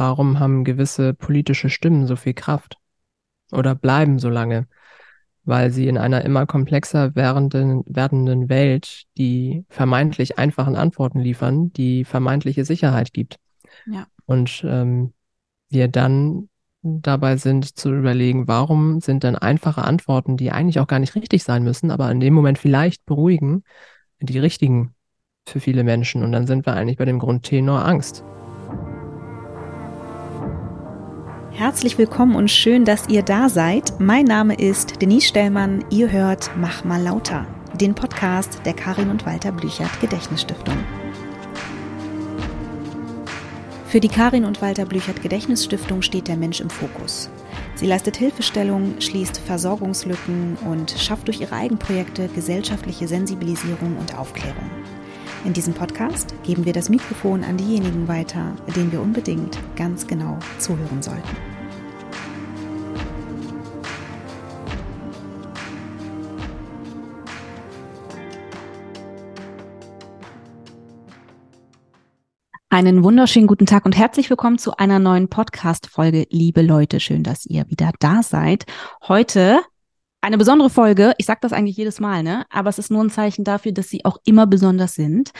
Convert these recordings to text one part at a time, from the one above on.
warum haben gewisse politische Stimmen so viel Kraft oder bleiben so lange? Weil sie in einer immer komplexer werdenden, werdenden Welt die vermeintlich einfachen Antworten liefern, die vermeintliche Sicherheit gibt. Ja. Und ähm, wir dann dabei sind zu überlegen, warum sind denn einfache Antworten, die eigentlich auch gar nicht richtig sein müssen, aber in dem Moment vielleicht beruhigen, die richtigen für viele Menschen. Und dann sind wir eigentlich bei dem Grundtenor Angst. Herzlich willkommen und schön, dass ihr da seid. Mein Name ist Denise Stellmann. Ihr hört Mach mal lauter, den Podcast der Karin und Walter Blüchert Gedächtnisstiftung. Für die Karin und Walter Blüchert Gedächtnisstiftung steht der Mensch im Fokus. Sie leistet Hilfestellung, schließt Versorgungslücken und schafft durch ihre Eigenprojekte gesellschaftliche Sensibilisierung und Aufklärung. In diesem Podcast geben wir das Mikrofon an diejenigen weiter, denen wir unbedingt ganz genau zuhören sollten. Einen wunderschönen guten Tag und herzlich willkommen zu einer neuen Podcast-Folge. Liebe Leute, schön, dass ihr wieder da seid. Heute eine besondere Folge. Ich sage das eigentlich jedes Mal, ne? Aber es ist nur ein Zeichen dafür, dass sie auch immer besonders sind.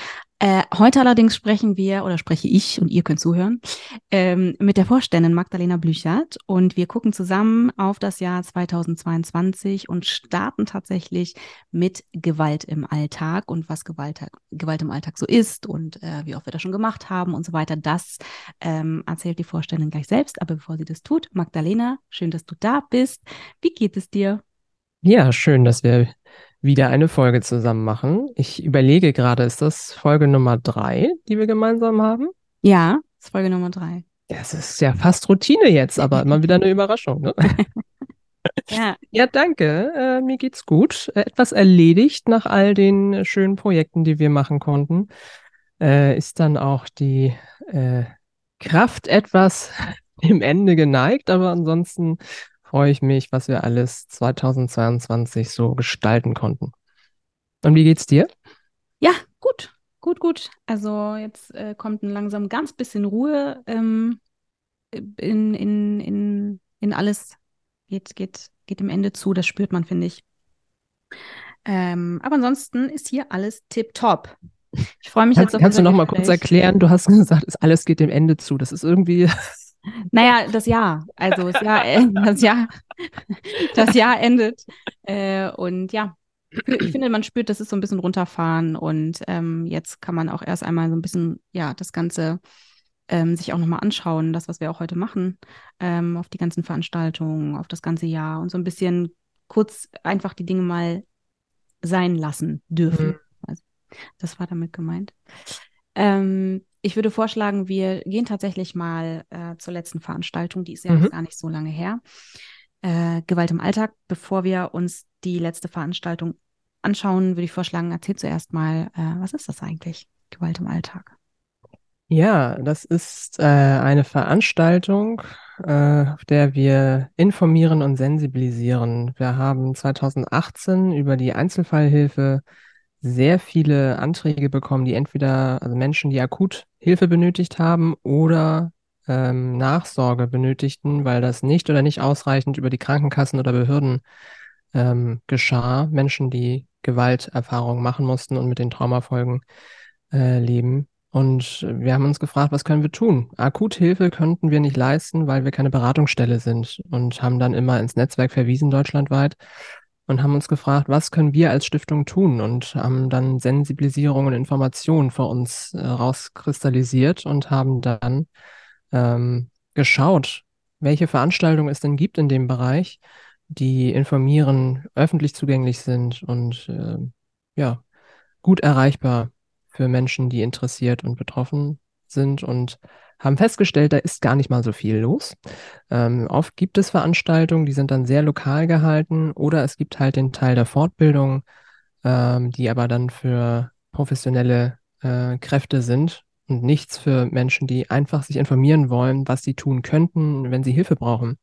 Äh, heute allerdings sprechen wir oder spreche ich und ihr könnt zuhören ähm, mit der Vorständin Magdalena Blüchert und wir gucken zusammen auf das Jahr 2022 und starten tatsächlich mit Gewalt im Alltag und was Gewalt, Gewalt im Alltag so ist und äh, wie oft wir das schon gemacht haben und so weiter. Das ähm, erzählt die Vorständin gleich selbst. Aber bevor sie das tut, Magdalena, schön, dass du da bist. Wie geht es dir? Ja, schön, dass wir wieder eine Folge zusammen machen. Ich überlege gerade, ist das Folge Nummer drei, die wir gemeinsam haben? Ja, ist Folge Nummer drei. Das ist ja fast Routine jetzt, aber immer wieder eine Überraschung. Ne? ja. ja, danke. Äh, mir geht's gut. Äh, etwas erledigt nach all den schönen Projekten, die wir machen konnten. Äh, ist dann auch die äh, Kraft etwas dem Ende geneigt, aber ansonsten freue ich mich, was wir alles 2022 so gestalten konnten. Und wie geht's dir? Ja, gut, gut, gut. Also jetzt äh, kommt ein langsam ganz bisschen Ruhe ähm, in, in, in, in alles. Geht, geht, geht dem Ende zu, das spürt man, finde ich. Ähm, aber ansonsten ist hier alles tipptopp. Ich freue mich kannst, jetzt auf Kannst du noch mal kurz erklären? Du hast gesagt, alles geht dem Ende zu. Das ist irgendwie naja, das Jahr. Also das Jahr, äh, das Jahr, das Jahr endet. Äh, und ja, ich finde, man spürt, das ist so ein bisschen runterfahren und ähm, jetzt kann man auch erst einmal so ein bisschen, ja, das Ganze ähm, sich auch nochmal anschauen, das, was wir auch heute machen, ähm, auf die ganzen Veranstaltungen, auf das ganze Jahr und so ein bisschen kurz einfach die Dinge mal sein lassen dürfen. Mhm. Also, das war damit gemeint. Ähm, ich würde vorschlagen, wir gehen tatsächlich mal äh, zur letzten Veranstaltung, die ist ja mhm. gar nicht so lange her. Äh, Gewalt im Alltag. Bevor wir uns die letzte Veranstaltung anschauen, würde ich vorschlagen, erzähl zuerst mal, äh, was ist das eigentlich, Gewalt im Alltag? Ja, das ist äh, eine Veranstaltung, äh, auf der wir informieren und sensibilisieren. Wir haben 2018 über die Einzelfallhilfe sehr viele Anträge bekommen, die entweder, also Menschen, die akut Hilfe benötigt haben oder ähm, Nachsorge benötigten, weil das nicht oder nicht ausreichend über die Krankenkassen oder Behörden ähm, geschah. Menschen, die Gewalterfahrungen machen mussten und mit den Traumafolgen äh, leben. Und wir haben uns gefragt, was können wir tun? Akuthilfe könnten wir nicht leisten, weil wir keine Beratungsstelle sind und haben dann immer ins Netzwerk verwiesen deutschlandweit und haben uns gefragt, was können wir als Stiftung tun? Und haben dann Sensibilisierung und Information für uns äh, rauskristallisiert und haben dann ähm, geschaut, welche Veranstaltungen es denn gibt in dem Bereich, die informieren, öffentlich zugänglich sind und äh, ja, gut erreichbar für Menschen, die interessiert und betroffen sind. Und haben festgestellt, da ist gar nicht mal so viel los. Ähm, oft gibt es Veranstaltungen, die sind dann sehr lokal gehalten oder es gibt halt den Teil der Fortbildung, ähm, die aber dann für professionelle äh, Kräfte sind und nichts für Menschen, die einfach sich informieren wollen, was sie tun könnten, wenn sie Hilfe brauchen.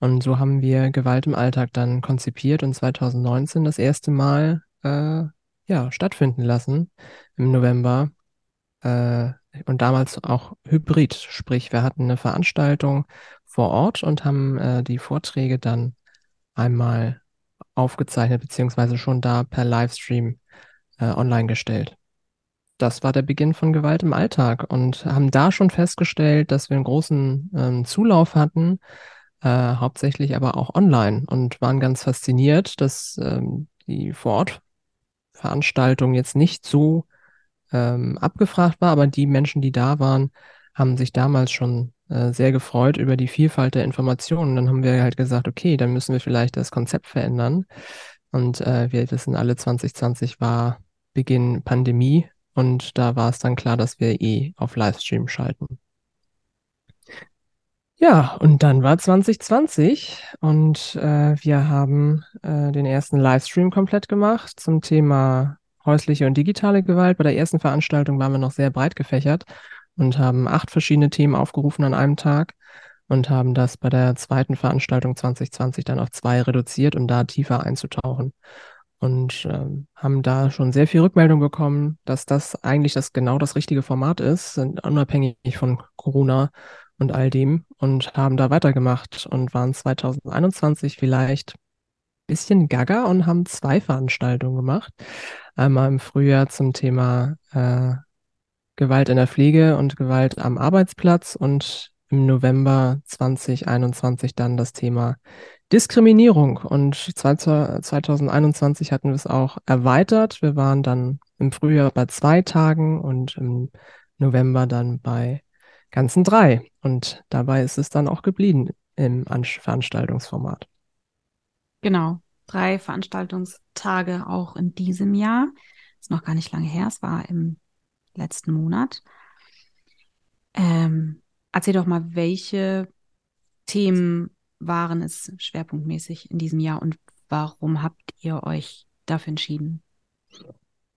Und so haben wir Gewalt im Alltag dann konzipiert und 2019 das erste Mal äh, ja, stattfinden lassen im November äh, und damals auch hybrid, sprich wir hatten eine Veranstaltung vor Ort und haben äh, die Vorträge dann einmal aufgezeichnet beziehungsweise schon da per Livestream äh, online gestellt. Das war der Beginn von Gewalt im Alltag und haben da schon festgestellt, dass wir einen großen ähm, Zulauf hatten, äh, hauptsächlich aber auch online und waren ganz fasziniert, dass ähm, die Vorortveranstaltung jetzt nicht so ähm, abgefragt war, aber die Menschen, die da waren, haben sich damals schon äh, sehr gefreut über die Vielfalt der Informationen. Dann haben wir halt gesagt, okay, dann müssen wir vielleicht das Konzept verändern. Und äh, wir wissen alle, 2020 war Beginn Pandemie und da war es dann klar, dass wir eh auf Livestream schalten. Ja, und dann war 2020 und äh, wir haben äh, den ersten Livestream komplett gemacht zum Thema häusliche und digitale Gewalt. Bei der ersten Veranstaltung waren wir noch sehr breit gefächert und haben acht verschiedene Themen aufgerufen an einem Tag und haben das bei der zweiten Veranstaltung 2020 dann auf zwei reduziert, um da tiefer einzutauchen. Und ähm, haben da schon sehr viel Rückmeldung bekommen, dass das eigentlich das genau das richtige Format ist, sind unabhängig von Corona und all dem und haben da weitergemacht und waren 2021 vielleicht bisschen gaga und haben zwei Veranstaltungen gemacht. Einmal im Frühjahr zum Thema äh, Gewalt in der Pflege und Gewalt am Arbeitsplatz und im November 2021 dann das Thema Diskriminierung. Und 2021 hatten wir es auch erweitert. Wir waren dann im Frühjahr bei zwei Tagen und im November dann bei ganzen drei. Und dabei ist es dann auch geblieben im Veranstaltungsformat. Genau, drei Veranstaltungstage auch in diesem Jahr. Ist noch gar nicht lange her, es war im letzten Monat. Ähm, erzähl doch mal, welche Themen waren es schwerpunktmäßig in diesem Jahr und warum habt ihr euch dafür entschieden?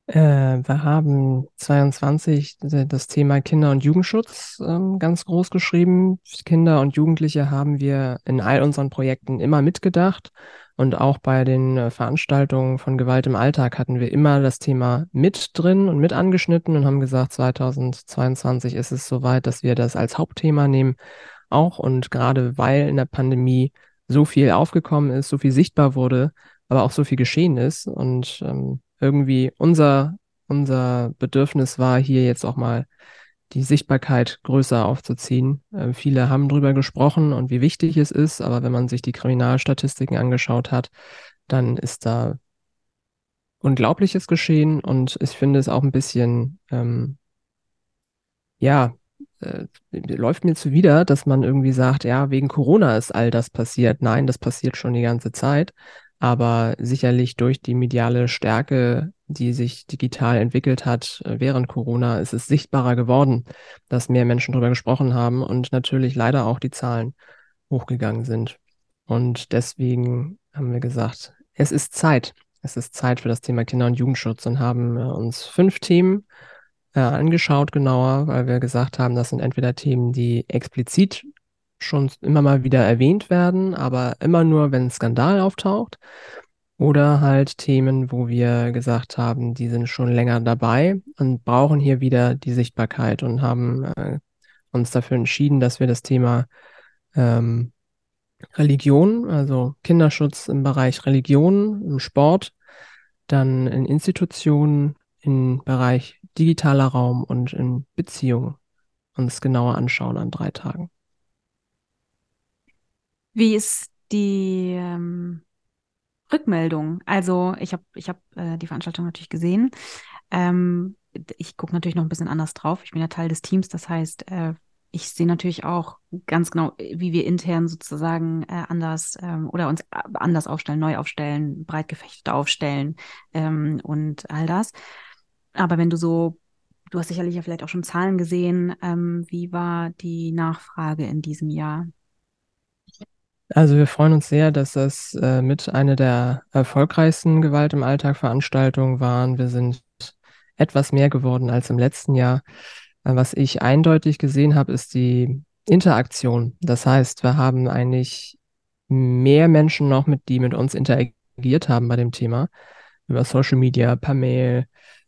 Äh, wir haben 22 das Thema Kinder- und Jugendschutz ähm, ganz groß geschrieben. Kinder und Jugendliche haben wir in all unseren Projekten immer mitgedacht. Und auch bei den äh, Veranstaltungen von Gewalt im Alltag hatten wir immer das Thema mit drin und mit angeschnitten und haben gesagt, 2022 ist es soweit, dass wir das als Hauptthema nehmen. Auch und gerade weil in der Pandemie so viel aufgekommen ist, so viel sichtbar wurde, aber auch so viel geschehen ist und ähm, irgendwie unser, unser Bedürfnis war, hier jetzt auch mal die Sichtbarkeit größer aufzuziehen. Äh, viele haben darüber gesprochen und wie wichtig es ist, aber wenn man sich die Kriminalstatistiken angeschaut hat, dann ist da Unglaubliches geschehen und ich finde es auch ein bisschen, ähm, ja, äh, läuft mir zuwider, dass man irgendwie sagt, ja, wegen Corona ist all das passiert. Nein, das passiert schon die ganze Zeit. Aber sicherlich durch die mediale Stärke, die sich digital entwickelt hat äh, während Corona, ist es sichtbarer geworden, dass mehr Menschen darüber gesprochen haben und natürlich leider auch die Zahlen hochgegangen sind. Und deswegen haben wir gesagt, es ist Zeit. Es ist Zeit für das Thema Kinder- und Jugendschutz und haben äh, uns fünf Themen äh, angeschaut genauer, weil wir gesagt haben, das sind entweder Themen, die explizit schon immer mal wieder erwähnt werden, aber immer nur, wenn ein Skandal auftaucht. Oder halt Themen, wo wir gesagt haben, die sind schon länger dabei und brauchen hier wieder die Sichtbarkeit und haben äh, uns dafür entschieden, dass wir das Thema ähm, Religion, also Kinderschutz im Bereich Religion, im Sport, dann in Institutionen, im Bereich digitaler Raum und in Beziehungen uns genauer anschauen an drei Tagen. Wie ist die ähm, Rückmeldung? Also ich habe ich hab, äh, die Veranstaltung natürlich gesehen. Ähm, ich gucke natürlich noch ein bisschen anders drauf. Ich bin ja Teil des Teams, das heißt, äh, ich sehe natürlich auch ganz genau, wie wir intern sozusagen äh, anders ähm, oder uns anders aufstellen, neu aufstellen, breit gefächtet aufstellen ähm, und all das. Aber wenn du so, du hast sicherlich ja vielleicht auch schon Zahlen gesehen, ähm, wie war die Nachfrage in diesem Jahr? Also wir freuen uns sehr, dass das äh, mit einer der erfolgreichsten Gewalt im Alltag Veranstaltungen waren. Wir sind etwas mehr geworden als im letzten Jahr. Äh, was ich eindeutig gesehen habe, ist die Interaktion. Das heißt, wir haben eigentlich mehr Menschen noch, mit die mit uns interagiert haben bei dem Thema. Über Social Media, per Mail,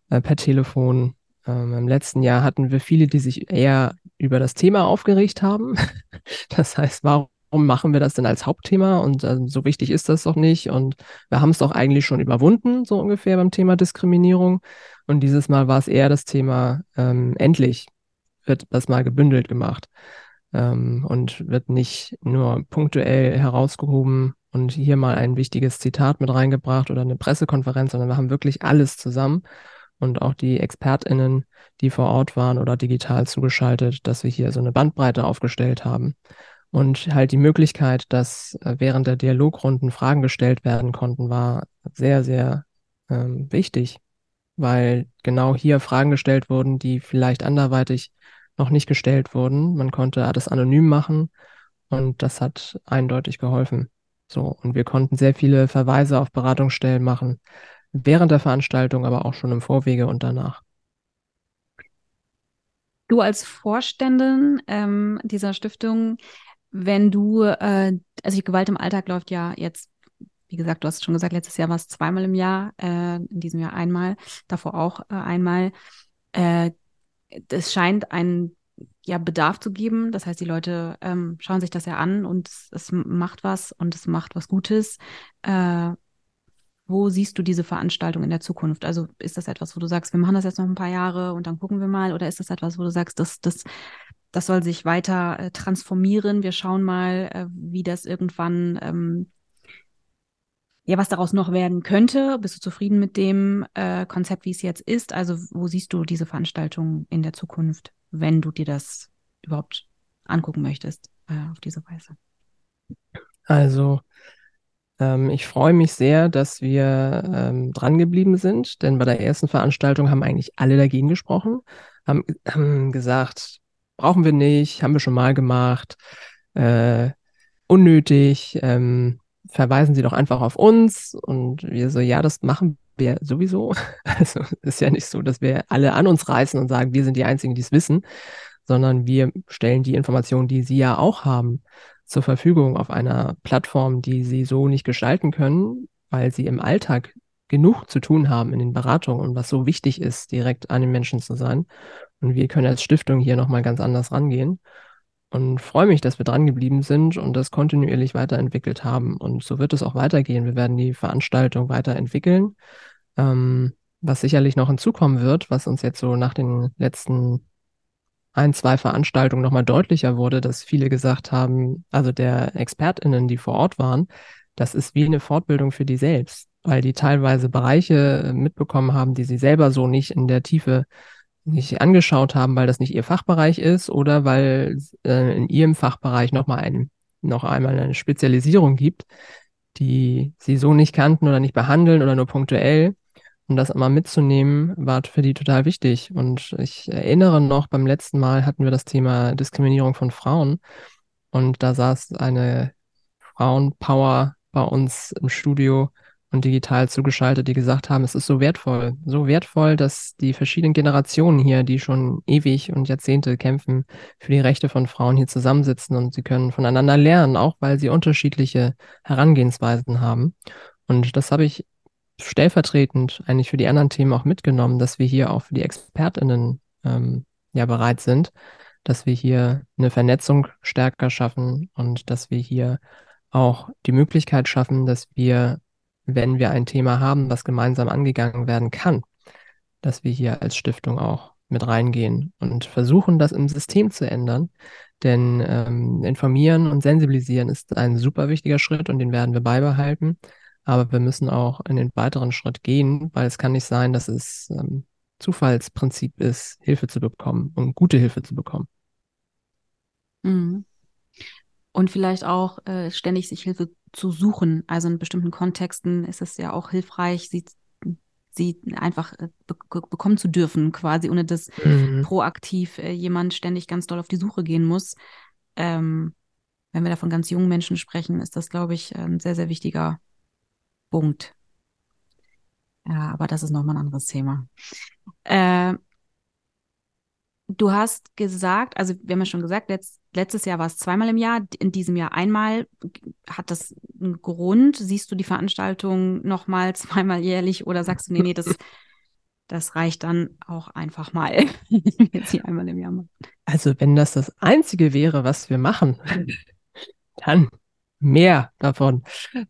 äh, per Telefon, Ähm, Im letzten Jahr hatten wir viele, die sich eher über das Thema aufgeregt haben. Das heißt, warum machen wir das denn als Hauptthema? Und ähm, so wichtig ist das doch nicht. Und wir haben es doch eigentlich schon überwunden, so ungefähr beim Thema Diskriminierung. Und dieses Mal war es eher das Thema, ähm, endlich wird das mal gebündelt gemacht ähm, und wird nicht nur punktuell herausgehoben und hier mal ein wichtiges Zitat mit reingebracht oder eine Pressekonferenz, sondern wir haben wirklich alles zusammen und auch die ExpertInnen, die vor Ort waren oder digital zugeschaltet, dass wir hier so eine Bandbreite aufgestellt haben. Und halt die Möglichkeit, dass äh, während der Dialogrunden Fragen gestellt werden konnten, war sehr, sehr ähm, wichtig, weil genau hier Fragen gestellt wurden, die vielleicht anderweitig noch nicht gestellt wurden. Man konnte alles anonym machen und das hat eindeutig geholfen. So, und wir konnten sehr viele Verweise auf Beratungsstellen machen, während der Veranstaltung, aber auch schon im Vorwege und danach. Du als Vorständin ähm, dieser Stiftung, wenn du, äh, also die Gewalt im Alltag läuft ja jetzt, wie gesagt, du hast schon gesagt, letztes Jahr war es zweimal im Jahr, äh, in diesem Jahr einmal, davor auch äh, einmal. Äh, es scheint einen ja, Bedarf zu geben. Das heißt, die Leute ähm, schauen sich das ja an und es, es, macht was und es macht was Gutes. Äh, wo siehst du diese Veranstaltung in der Zukunft? Also ist das etwas, wo du sagst, wir machen das jetzt noch ein paar Jahre und dann gucken wir mal? Oder ist das etwas, wo du sagst, das, das, das soll sich weiter äh, transformieren? Wir schauen mal, äh, wie das irgendwann ähm, ja, was daraus noch werden könnte. Bist du zufrieden mit dem äh, Konzept, wie es jetzt ist? Also, wo siehst du diese Veranstaltung in der Zukunft, wenn du dir das überhaupt angucken möchtest äh, auf diese Weise? Also, ähm, ich freue mich sehr, dass wir ähm, dran geblieben sind, denn bei der ersten Veranstaltung haben eigentlich alle dagegen gesprochen, haben, haben gesagt, brauchen wir nicht, haben wir schon mal gemacht, äh, unnötig. Ähm, verweisen Sie doch einfach auf uns. Und wir so, ja, das machen wir sowieso. Also ist ja nicht so, dass wir alle an uns reißen und sagen, wir sind die Einzigen, die es wissen, sondern wir stellen die Informationen, die Sie ja auch haben, zur Verfügung auf einer Plattform, die Sie so nicht gestalten können, weil Sie im Alltag genug zu tun haben in den Beratungen und was so wichtig ist, direkt an den Menschen zu sein. Und wir können als Stiftung hier nochmal ganz anders rangehen und freue mich, dass wir dran geblieben sind und das kontinuierlich weiterentwickelt haben. Und so wird es auch weitergehen. Wir werden die Veranstaltung weiterentwickeln, ähm, was sicherlich noch hinzukommen wird, was uns jetzt so nach den letzten ein, zwei Veranstaltungen nochmal deutlicher wurde, dass viele gesagt haben, also der ExpertInnen, die vor Ort waren, das ist wie eine Fortbildung für die selbst, weil die teilweise Bereiche mitbekommen haben, die sie selber so nicht in der Tiefe nicht angeschaut haben, weil das nicht ihr Fachbereich ist oder weil äh, in ihrem Fachbereich nochmal ein, noch einmal eine Spezialisierung gibt, die sie so nicht kannten oder nicht behandeln oder nur punktuell. Und das immer mitzunehmen, war für die total wichtig. Und ich erinnere noch, beim letzten Mal hatten wir das Thema Diskriminierung von Frauen. Und da saß eine Frauenpower bei uns im Studio, und digital zugeschaltet, die gesagt haben, es ist so wertvoll, so wertvoll, dass die verschiedenen Generationen hier, die schon ewig und Jahrzehnte kämpfen für die Rechte von Frauen hier zusammensitzen und sie können voneinander lernen, auch weil sie unterschiedliche Herangehensweisen haben. Und das habe ich stellvertretend eigentlich für die anderen Themen auch mitgenommen, dass wir hier auch für die ExpertInnen ähm, ja bereit sind, dass wir hier eine Vernetzung stärker schaffen und dass wir hier auch die Möglichkeit schaffen, dass wir wenn wir ein Thema haben, was gemeinsam angegangen werden kann, dass wir hier als Stiftung auch mit reingehen und versuchen, das im System zu ändern. Denn ähm, informieren und sensibilisieren ist ein super wichtiger Schritt und den werden wir beibehalten. Aber wir müssen auch in den weiteren Schritt gehen, weil es kann nicht sein, dass es ähm, Zufallsprinzip ist, Hilfe zu bekommen und gute Hilfe zu bekommen. Mhm und vielleicht auch äh, ständig sich Hilfe zu suchen. Also in bestimmten Kontexten ist es ja auch hilfreich, sie, sie einfach äh, be bekommen zu dürfen, quasi, ohne dass mhm. proaktiv äh, jemand ständig ganz doll auf die Suche gehen muss. Ähm, wenn wir da von ganz jungen Menschen sprechen, ist das, glaube ich, ein sehr, sehr wichtiger Punkt. Ja, aber das ist nochmal ein anderes Thema. Äh, Du hast gesagt, also wir haben ja schon gesagt, letzt, letztes Jahr war es zweimal im Jahr, in diesem Jahr einmal. Hat das einen Grund? Siehst du die Veranstaltung nochmal zweimal jährlich oder sagst du, nee, nee, das das reicht dann auch einfach mal, wir sie einmal im Jahr machen. Also wenn das das Einzige wäre, was wir machen, dann mehr davon.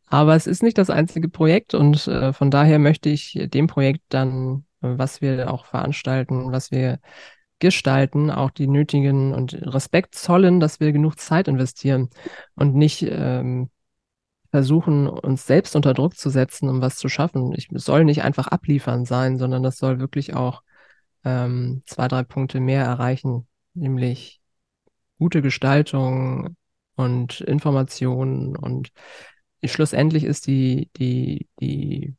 Aber es ist nicht das einzige Projekt und äh, von daher möchte ich dem Projekt dann, was wir auch veranstalten, was wir gestalten, auch die nötigen und Respekt zollen, dass wir genug Zeit investieren und nicht ähm, versuchen, uns selbst unter Druck zu setzen, um was zu schaffen. Ich soll nicht einfach abliefern sein, sondern das soll wirklich auch ähm, zwei, drei Punkte mehr erreichen, nämlich gute Gestaltung und Informationen und schlussendlich ist die, die, die,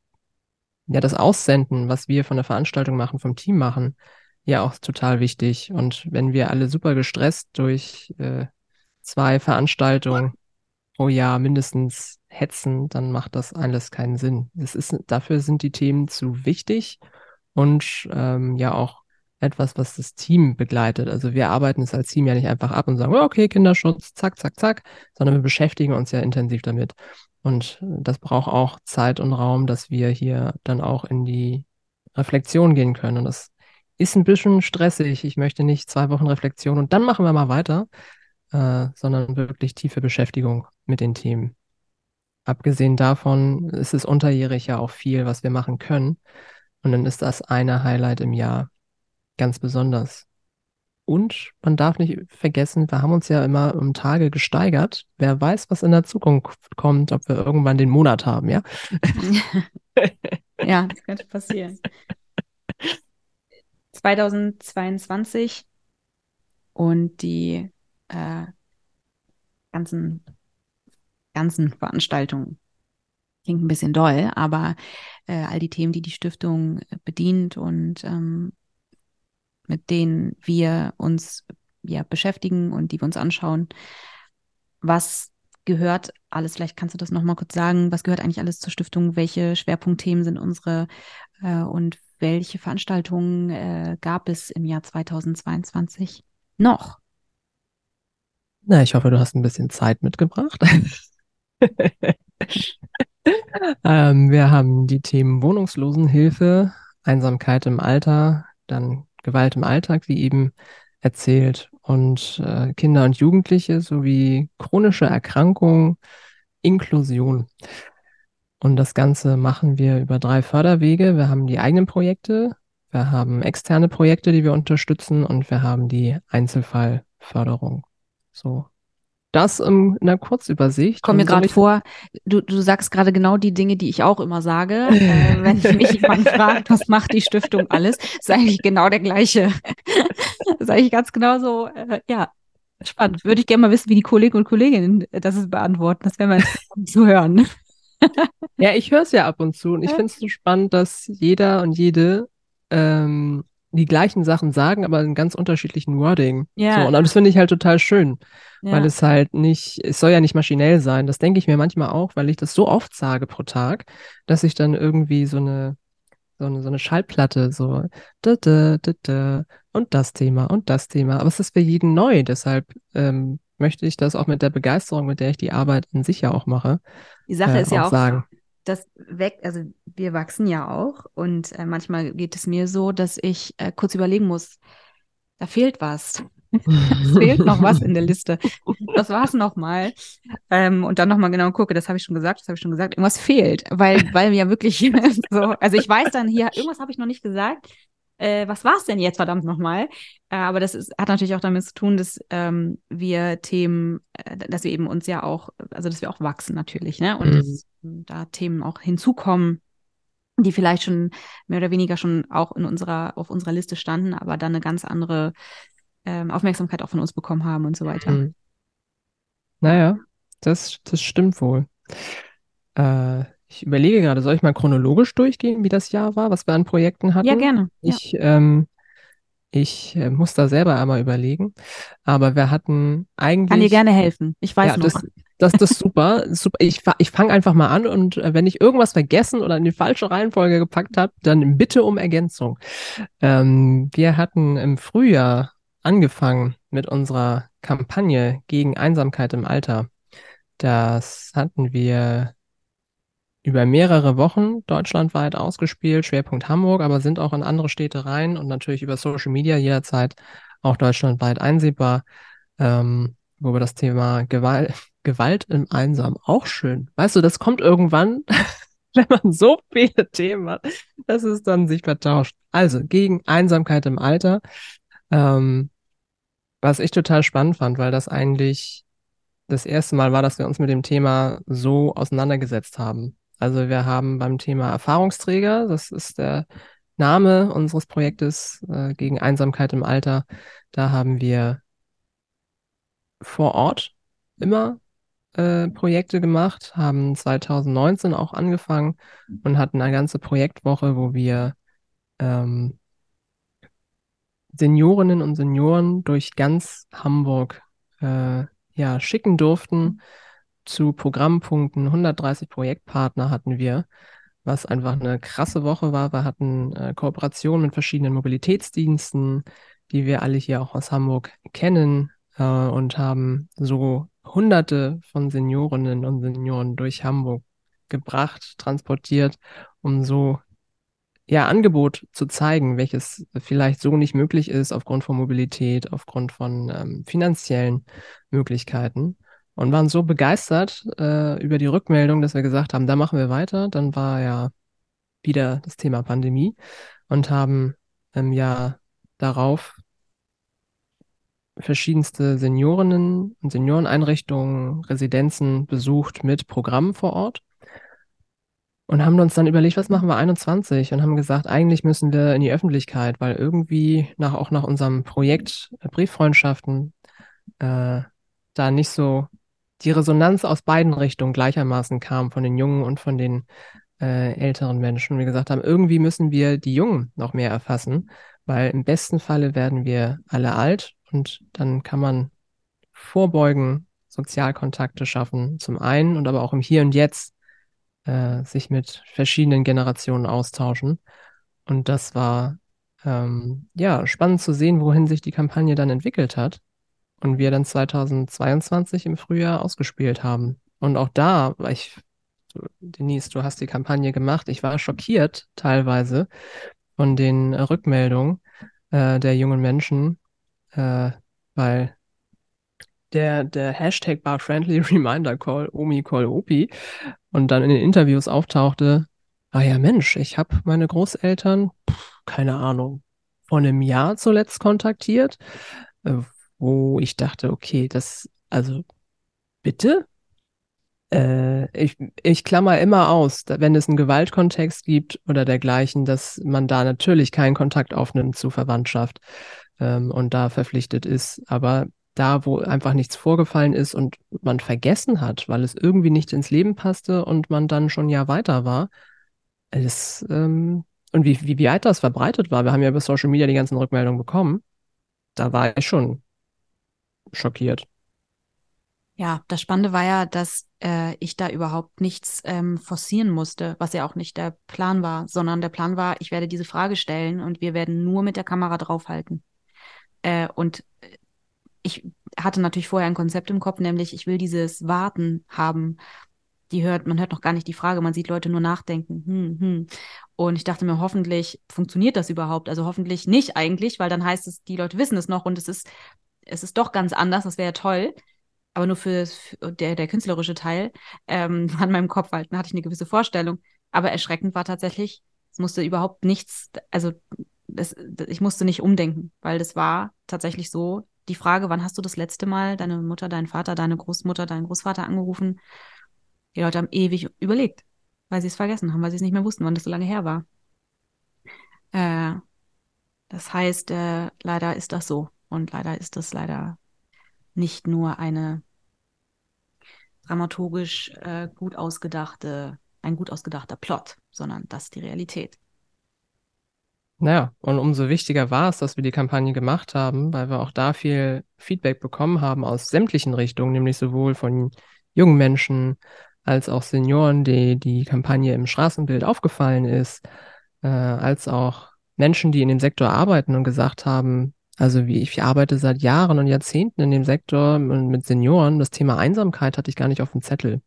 ja, das Aussenden, was wir von der Veranstaltung machen, vom Team machen, ja auch total wichtig. Und wenn wir alle super gestresst durch äh, zwei Veranstaltungen pro Jahr mindestens hetzen, dann macht das alles keinen Sinn. Es ist, dafür sind die Themen zu wichtig und ähm, ja auch etwas, was das Team begleitet. Also wir arbeiten es als Team ja nicht einfach ab und sagen, okay, Kinderschutz, zack, zack, zack, sondern wir beschäftigen uns ja intensiv damit. Und das braucht auch Zeit und Raum, dass wir hier dann auch in die Reflexion gehen können. Und das ist ein bisschen stressig. Ich möchte nicht zwei Wochen Reflexion und dann machen wir mal weiter, äh, sondern wirklich tiefe Beschäftigung mit den Themen. Abgesehen davon ist es unterjährig ja auch viel, was wir machen können. Und dann ist das eine Highlight im Jahr ganz besonders. Und man darf nicht vergessen, wir haben uns ja immer um Tage gesteigert. Wer weiß, was in der Zukunft kommt, ob wir irgendwann den Monat haben, ja? ja, das könnte passieren. 2022 und die äh, ganzen, ganzen Veranstaltungen. Klingt ein bisschen doll, aber äh, all die Themen, die die Stiftung bedient und ähm, mit denen wir uns ja beschäftigen und die wir uns anschauen, was gehört alles, vielleicht kannst du das nochmal kurz sagen, was gehört eigentlich alles zur Stiftung, welche Schwerpunktthemen sind unsere äh, und welche Veranstaltungen äh, gab es im Jahr 2022 noch? Na, ich hoffe, du hast ein bisschen Zeit mitgebracht. ähm, wir haben die Themen Wohnungslosenhilfe, Einsamkeit im Alter, dann Gewalt im Alltag, wie eben erzählt, und äh, Kinder und Jugendliche sowie chronische Erkrankungen, Inklusion. Und das Ganze machen wir über drei Förderwege. Wir haben die eigenen Projekte, wir haben externe Projekte, die wir unterstützen und wir haben die Einzelfallförderung. So. Das in einer Kurzübersicht. Kommt mir gerade vor, du, du sagst gerade genau die Dinge, die ich auch immer sage. äh, wenn mich jemand fragt, was macht die Stiftung alles, sage ich genau der gleiche. sage ich ganz genau so, äh, ja, spannend. Würde ich gerne mal wissen, wie die Kollegen und Kolleginnen das beantworten. Das wäre mal interessant zu hören. ja, ich höre es ja ab und zu und ich finde es so spannend, dass jeder und jede ähm, die gleichen Sachen sagen, aber in ganz unterschiedlichen Wording. Ja. So, und das finde ich halt total schön, ja. weil es halt nicht, es soll ja nicht maschinell sein. Das denke ich mir manchmal auch, weil ich das so oft sage pro Tag, dass ich dann irgendwie so eine, so eine, so eine Schallplatte, so da, da, da, da, und das Thema und das Thema. Aber es ist für jeden neu, deshalb ähm, möchte ich das auch mit der Begeisterung, mit der ich die Arbeit in sich ja auch mache. Die Sache äh, ist ja auch, sagen. das weg, also wir wachsen ja auch und äh, manchmal geht es mir so, dass ich äh, kurz überlegen muss, da fehlt was. es fehlt noch was in der Liste. Das war es nochmal. Ähm, und dann nochmal genau gucke, das habe ich schon gesagt, das habe ich schon gesagt, irgendwas fehlt, weil, weil mir ja wirklich so, also ich weiß dann hier, irgendwas habe ich noch nicht gesagt, äh, was war es denn jetzt verdammt nochmal? Äh, aber das ist, hat natürlich auch damit zu tun, dass ähm, wir Themen, äh, dass wir eben uns ja auch, also dass wir auch wachsen natürlich, ne? Und mhm. dass, da Themen auch hinzukommen, die vielleicht schon mehr oder weniger schon auch in unserer, auf unserer Liste standen, aber dann eine ganz andere ähm, Aufmerksamkeit auch von uns bekommen haben und so weiter. Mhm. Naja, das, das stimmt wohl. Äh, ich überlege gerade, soll ich mal chronologisch durchgehen, wie das Jahr war, was wir an Projekten hatten? Ja, gerne. Ich, ja. Ähm, ich äh, muss da selber einmal überlegen. Aber wir hatten eigentlich. Kann dir gerne helfen. Ich weiß ja, noch. Das, das, das ist super. super. Ich, ich fange einfach mal an und äh, wenn ich irgendwas vergessen oder in die falsche Reihenfolge gepackt habe, dann bitte um Ergänzung. Ähm, wir hatten im Frühjahr angefangen mit unserer Kampagne gegen Einsamkeit im Alter. Das hatten wir über mehrere Wochen deutschlandweit ausgespielt, Schwerpunkt Hamburg, aber sind auch in andere Städte rein und natürlich über Social Media jederzeit auch deutschlandweit einsehbar, ähm, wo wir das Thema Gewalt, Gewalt im Einsam auch schön. Weißt du, das kommt irgendwann, wenn man so viele Themen hat, dass es dann sich vertauscht. Also gegen Einsamkeit im Alter, ähm, was ich total spannend fand, weil das eigentlich das erste Mal war, dass wir uns mit dem Thema so auseinandergesetzt haben. Also wir haben beim Thema Erfahrungsträger, das ist der Name unseres Projektes äh, gegen Einsamkeit im Alter, da haben wir vor Ort immer äh, Projekte gemacht, haben 2019 auch angefangen und hatten eine ganze Projektwoche, wo wir ähm, Seniorinnen und Senioren durch ganz Hamburg äh, ja, schicken durften zu Programmpunkten. 130 Projektpartner hatten wir, was einfach eine krasse Woche war. Wir hatten äh, Kooperationen mit verschiedenen Mobilitätsdiensten, die wir alle hier auch aus Hamburg kennen äh, und haben so Hunderte von Seniorinnen und Senioren durch Hamburg gebracht, transportiert, um so ja, Angebot zu zeigen, welches vielleicht so nicht möglich ist aufgrund von Mobilität, aufgrund von ähm, finanziellen Möglichkeiten. Und waren so begeistert äh, über die Rückmeldung, dass wir gesagt haben, da machen wir weiter. Dann war ja wieder das Thema Pandemie und haben im Jahr darauf verschiedenste Seniorinnen und Senioreneinrichtungen, Residenzen besucht mit Programmen vor Ort und haben uns dann überlegt, was machen wir 21 und haben gesagt, eigentlich müssen wir in die Öffentlichkeit, weil irgendwie nach, auch nach unserem Projekt äh, Brieffreundschaften äh, da nicht so die Resonanz aus beiden Richtungen gleichermaßen kam, von den Jungen und von den äh, älteren Menschen. Wir gesagt haben, irgendwie müssen wir die Jungen noch mehr erfassen, weil im besten Falle werden wir alle alt und dann kann man vorbeugen, Sozialkontakte schaffen, zum einen und aber auch im Hier und Jetzt äh, sich mit verschiedenen Generationen austauschen. Und das war ähm, ja spannend zu sehen, wohin sich die Kampagne dann entwickelt hat und wir dann 2022 im Frühjahr ausgespielt haben. Und auch da war ich, Denise, du hast die Kampagne gemacht. Ich war schockiert teilweise von den Rückmeldungen äh, der jungen Menschen, äh, weil der, der Hashtag Bar Friendly Reminder Call, Omi Call Opi, und dann in den Interviews auftauchte, ah ja Mensch, ich habe meine Großeltern, pff, keine Ahnung, vor einem Jahr zuletzt kontaktiert, äh, wo ich dachte, okay, das, also bitte? Äh, ich, ich klammer immer aus, wenn es einen Gewaltkontext gibt oder dergleichen, dass man da natürlich keinen Kontakt aufnimmt zu Verwandtschaft ähm, und da verpflichtet ist. Aber da, wo einfach nichts vorgefallen ist und man vergessen hat, weil es irgendwie nicht ins Leben passte und man dann schon ein Jahr weiter war, es, ähm, und wie, wie weit das verbreitet war, wir haben ja über Social Media die ganzen Rückmeldungen bekommen, da war ich schon schockiert. Ja, das Spannende war ja, dass äh, ich da überhaupt nichts ähm, forcieren musste, was ja auch nicht der Plan war, sondern der Plan war, ich werde diese Frage stellen und wir werden nur mit der Kamera draufhalten. Äh, und ich hatte natürlich vorher ein Konzept im Kopf, nämlich ich will dieses Warten haben. Die hört, man hört noch gar nicht die Frage, man sieht Leute nur nachdenken. Hm, hm. Und ich dachte mir, hoffentlich funktioniert das überhaupt. Also hoffentlich nicht eigentlich, weil dann heißt es, die Leute wissen es noch und es ist, es ist doch ganz anders, das wäre ja toll. Aber nur für, für, der, der künstlerische Teil ähm, an meinem Kopf halt, hatte ich eine gewisse Vorstellung. Aber erschreckend war tatsächlich, es musste überhaupt nichts, also das, ich musste nicht umdenken, weil das war tatsächlich so, die Frage, wann hast du das letzte Mal deine Mutter, deinen Vater, deine Großmutter, deinen Großvater angerufen? Die Leute haben ewig überlegt, weil sie es vergessen haben, weil sie es nicht mehr wussten, wann das so lange her war. Äh, das heißt, äh, leider ist das so. Und leider ist das leider nicht nur eine dramaturgisch äh, gut ausgedachte, ein gut ausgedachter Plot, sondern das ist die Realität. Naja, und umso wichtiger war es, dass wir die Kampagne gemacht haben, weil wir auch da viel Feedback bekommen haben aus sämtlichen Richtungen, nämlich sowohl von jungen Menschen als auch Senioren, die die Kampagne im Straßenbild aufgefallen ist, äh, als auch Menschen, die in dem Sektor arbeiten und gesagt haben, also wie ich arbeite seit Jahren und Jahrzehnten in dem Sektor mit Senioren, das Thema Einsamkeit hatte ich gar nicht auf dem Zettel.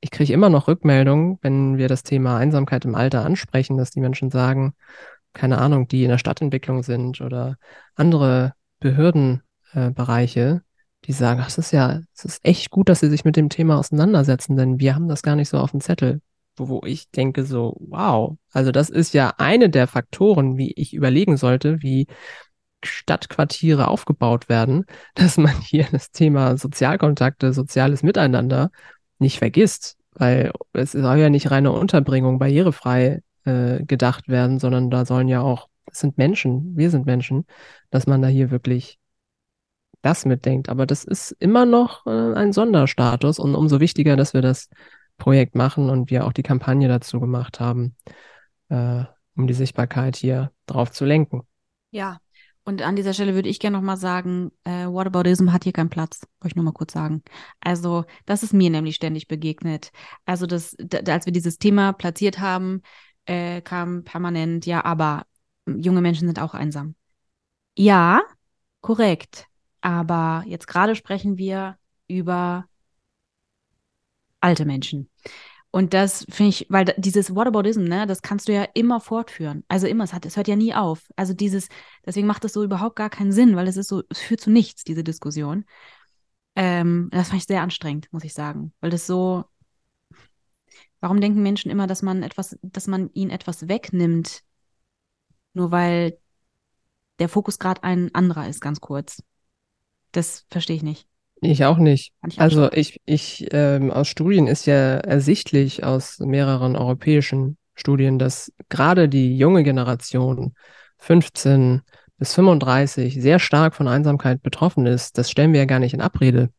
ich kriege immer noch Rückmeldungen, wenn wir das Thema Einsamkeit im Alter ansprechen, dass die Menschen sagen, keine Ahnung, die in der Stadtentwicklung sind oder andere Behördenbereiche, die sagen, es ist ja, es ist echt gut, dass sie sich mit dem Thema auseinandersetzen, denn wir haben das gar nicht so auf dem Zettel. Wo, wo ich denke so, wow, also das ist ja eine der Faktoren, wie ich überlegen sollte, wie Stadtquartiere aufgebaut werden, dass man hier das Thema Sozialkontakte, soziales Miteinander nicht vergisst, weil es soll ja nicht reine Unterbringung barrierefrei äh, gedacht werden, sondern da sollen ja auch, es sind Menschen, wir sind Menschen, dass man da hier wirklich das mitdenkt. Aber das ist immer noch äh, ein Sonderstatus und umso wichtiger, dass wir das Projekt machen und wir auch die Kampagne dazu gemacht haben, äh, um die Sichtbarkeit hier drauf zu lenken. Ja, und an dieser Stelle würde ich gerne nochmal sagen, äh, Whataboutism hat hier keinen Platz, wollte ich nur mal kurz sagen. Also, das ist mir nämlich ständig begegnet. Also, das, da, als wir dieses Thema platziert haben, äh, kam permanent, ja, aber junge Menschen sind auch einsam. Ja, korrekt. Aber jetzt gerade sprechen wir über alte Menschen. Und das finde ich, weil dieses Whataboutism, ne, das kannst du ja immer fortführen. Also immer, es, hat, es hört ja nie auf. Also dieses, deswegen macht das so überhaupt gar keinen Sinn, weil es ist so, es führt zu nichts, diese Diskussion. Ähm, das fand ich sehr anstrengend, muss ich sagen. Weil das so, warum denken Menschen immer, dass man etwas, dass man ihnen etwas wegnimmt, nur weil der Fokus gerade ein anderer ist, ganz kurz. Das verstehe ich nicht. Ich auch nicht. Ich also ich, ich ähm, aus Studien ist ja ersichtlich aus mehreren europäischen Studien, dass gerade die junge Generation 15 bis 35 sehr stark von Einsamkeit betroffen ist. Das stellen wir ja gar nicht in Abrede.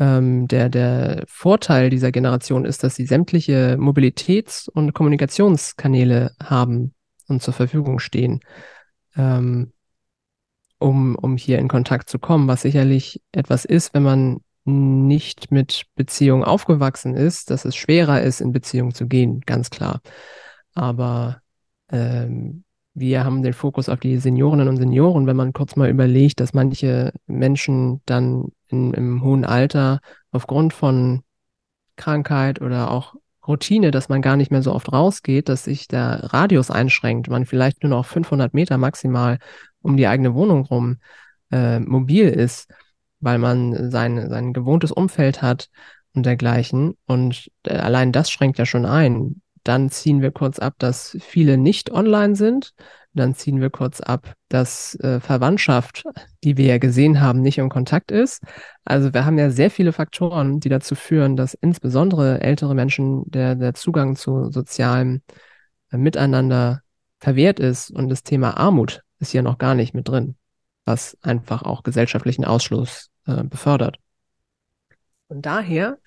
Ähm, der, der Vorteil dieser Generation ist, dass sie sämtliche Mobilitäts- und Kommunikationskanäle haben und zur Verfügung stehen. Ähm, um, um hier in Kontakt zu kommen, was sicherlich etwas ist, wenn man nicht mit Beziehung aufgewachsen ist, dass es schwerer ist, in Beziehung zu gehen, ganz klar. Aber ähm, wir haben den Fokus auf die Seniorinnen und Senioren, wenn man kurz mal überlegt, dass manche Menschen dann in, im hohen Alter aufgrund von Krankheit oder auch Routine, dass man gar nicht mehr so oft rausgeht, dass sich der Radius einschränkt, man vielleicht nur noch 500 Meter maximal um die eigene Wohnung rum äh, mobil ist, weil man sein, sein gewohntes Umfeld hat und dergleichen. Und äh, allein das schränkt ja schon ein. Dann ziehen wir kurz ab, dass viele nicht online sind. Dann ziehen wir kurz ab, dass äh, Verwandtschaft, die wir ja gesehen haben, nicht im Kontakt ist. Also wir haben ja sehr viele Faktoren, die dazu führen, dass insbesondere ältere Menschen der, der Zugang zu sozialem äh, Miteinander verwehrt ist. Und das Thema Armut ist hier noch gar nicht mit drin, was einfach auch gesellschaftlichen Ausschluss äh, befördert. Und daher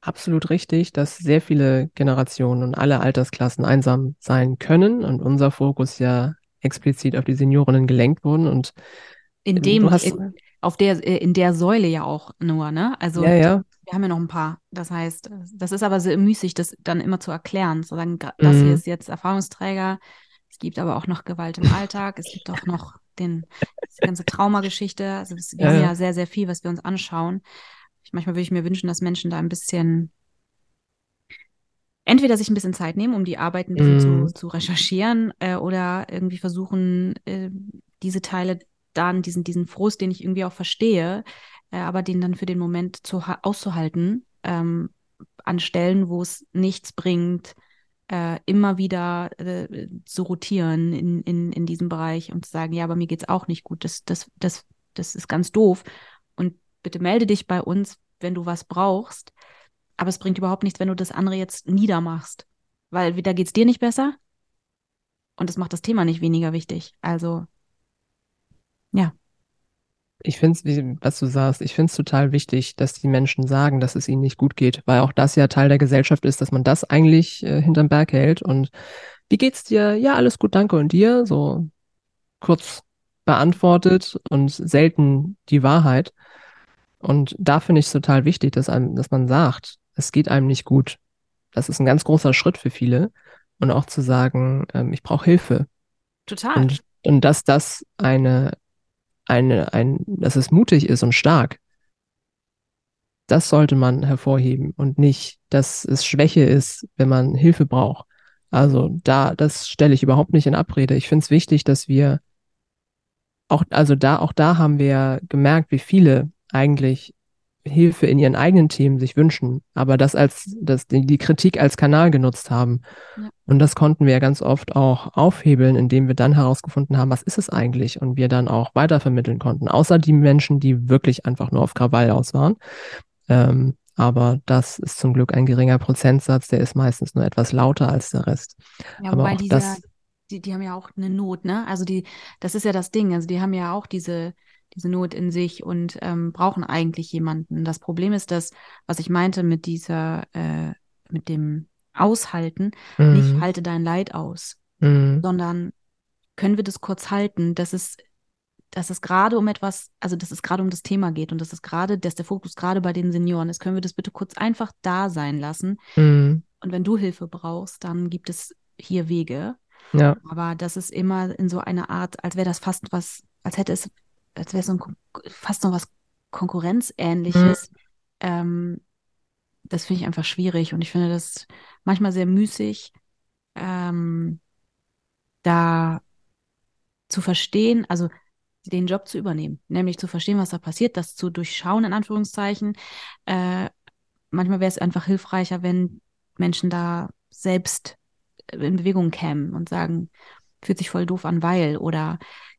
absolut richtig, dass sehr viele Generationen und alle Altersklassen einsam sein können und unser Fokus ja explizit auf die Seniorinnen gelenkt wurden und in dem hast, in, auf der äh, in der Säule ja auch nur, ne? Also ja, ja. wir haben ja noch ein paar. Das heißt, das ist aber sehr müßig, das dann immer zu erklären, zu sagen, das hier mhm. ist jetzt Erfahrungsträger, es gibt aber auch noch Gewalt im Alltag. Es gibt auch noch den, die ganze Traumageschichte. Also wir ja, haben ja sehr, sehr viel, was wir uns anschauen. Ich, manchmal würde ich mir wünschen, dass Menschen da ein bisschen entweder sich ein bisschen Zeit nehmen, um die Arbeit ein bisschen mm. zu, zu recherchieren äh, oder irgendwie versuchen, äh, diese Teile dann, diesen, diesen Frust, den ich irgendwie auch verstehe, äh, aber den dann für den Moment zu, auszuhalten, ähm, an Stellen, wo es nichts bringt, äh, immer wieder äh, zu rotieren in, in, in diesem Bereich und zu sagen, ja, aber mir geht's auch nicht gut, das, das, das, das ist ganz doof. Und bitte melde dich bei uns, wenn du was brauchst. Aber es bringt überhaupt nichts, wenn du das andere jetzt niedermachst. Weil da geht's dir nicht besser und es macht das Thema nicht weniger wichtig. Also, ja ich finde es, was du sagst, ich finde es total wichtig, dass die Menschen sagen, dass es ihnen nicht gut geht, weil auch das ja Teil der Gesellschaft ist, dass man das eigentlich äh, hinterm Berg hält. Und wie geht's dir? Ja, alles gut, danke. Und dir? So kurz beantwortet und selten die Wahrheit. Und da finde ich es total wichtig, dass, einem, dass man sagt, es geht einem nicht gut. Das ist ein ganz großer Schritt für viele. Und auch zu sagen, ähm, ich brauche Hilfe. Total. Und, und dass das eine eine, ein, dass es mutig ist und stark. Das sollte man hervorheben und nicht, dass es Schwäche ist, wenn man Hilfe braucht. Also da, das stelle ich überhaupt nicht in Abrede. Ich finde es wichtig, dass wir auch, also da, auch da haben wir gemerkt, wie viele eigentlich Hilfe in ihren eigenen Themen sich wünschen, aber das als, das, die Kritik als Kanal genutzt haben. Ja. Und das konnten wir ja ganz oft auch aufhebeln, indem wir dann herausgefunden haben, was ist es eigentlich? Und wir dann auch weitervermitteln konnten. Außer die Menschen, die wirklich einfach nur auf Krawall aus waren. Ähm, aber das ist zum Glück ein geringer Prozentsatz, der ist meistens nur etwas lauter als der Rest. Ja, aber auch dieser, das, die, die haben ja auch eine Not, ne? Also die, das ist ja das Ding. Also die haben ja auch diese, diese Not in sich und ähm, brauchen eigentlich jemanden. Das Problem ist, dass, was ich meinte mit dieser, äh, mit dem Aushalten, mhm. nicht halte dein Leid aus, mhm. sondern können wir das kurz halten, dass es, dass es gerade um etwas, also dass es gerade um das Thema geht und dass es gerade, dass der Fokus gerade bei den Senioren ist, können wir das bitte kurz einfach da sein lassen. Mhm. Und wenn du Hilfe brauchst, dann gibt es hier Wege. Ja. Aber das ist immer in so einer Art, als wäre das fast was, als hätte es als wäre es so fast noch was Konkurrenzähnliches. Mhm. Ähm, das finde ich einfach schwierig und ich finde das manchmal sehr müßig, ähm, da zu verstehen, also den Job zu übernehmen, nämlich zu verstehen, was da passiert, das zu durchschauen, in Anführungszeichen. Äh, manchmal wäre es einfach hilfreicher, wenn Menschen da selbst in Bewegung kämen und sagen, fühlt sich voll doof an, weil oder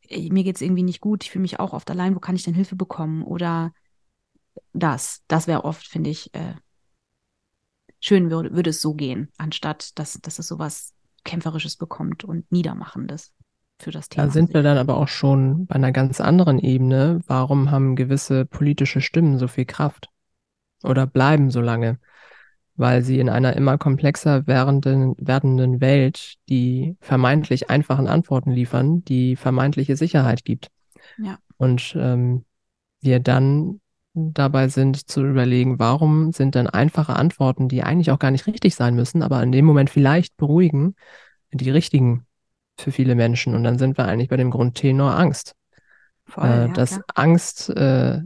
mir geht es irgendwie nicht gut, ich fühle mich auch oft allein, wo kann ich denn Hilfe bekommen? Oder das, das wäre oft, finde ich, äh, schön würde, würde es so gehen, anstatt dass, dass es sowas Kämpferisches bekommt und Niedermachendes für das Thema. Da sind wir dann aber auch schon bei einer ganz anderen Ebene. Warum haben gewisse politische Stimmen so viel Kraft? Oder bleiben so lange? Weil sie in einer immer komplexer werdenden, werdenden Welt die vermeintlich einfachen Antworten liefern, die vermeintliche Sicherheit gibt. Ja. Und ähm, wir dann dabei sind zu überlegen, warum sind denn einfache Antworten, die eigentlich auch gar nicht richtig sein müssen, aber in dem Moment vielleicht beruhigen, die richtigen für viele Menschen. Und dann sind wir eigentlich bei dem Grundtenor Angst. Voll, äh, ja, dass klar. Angst äh,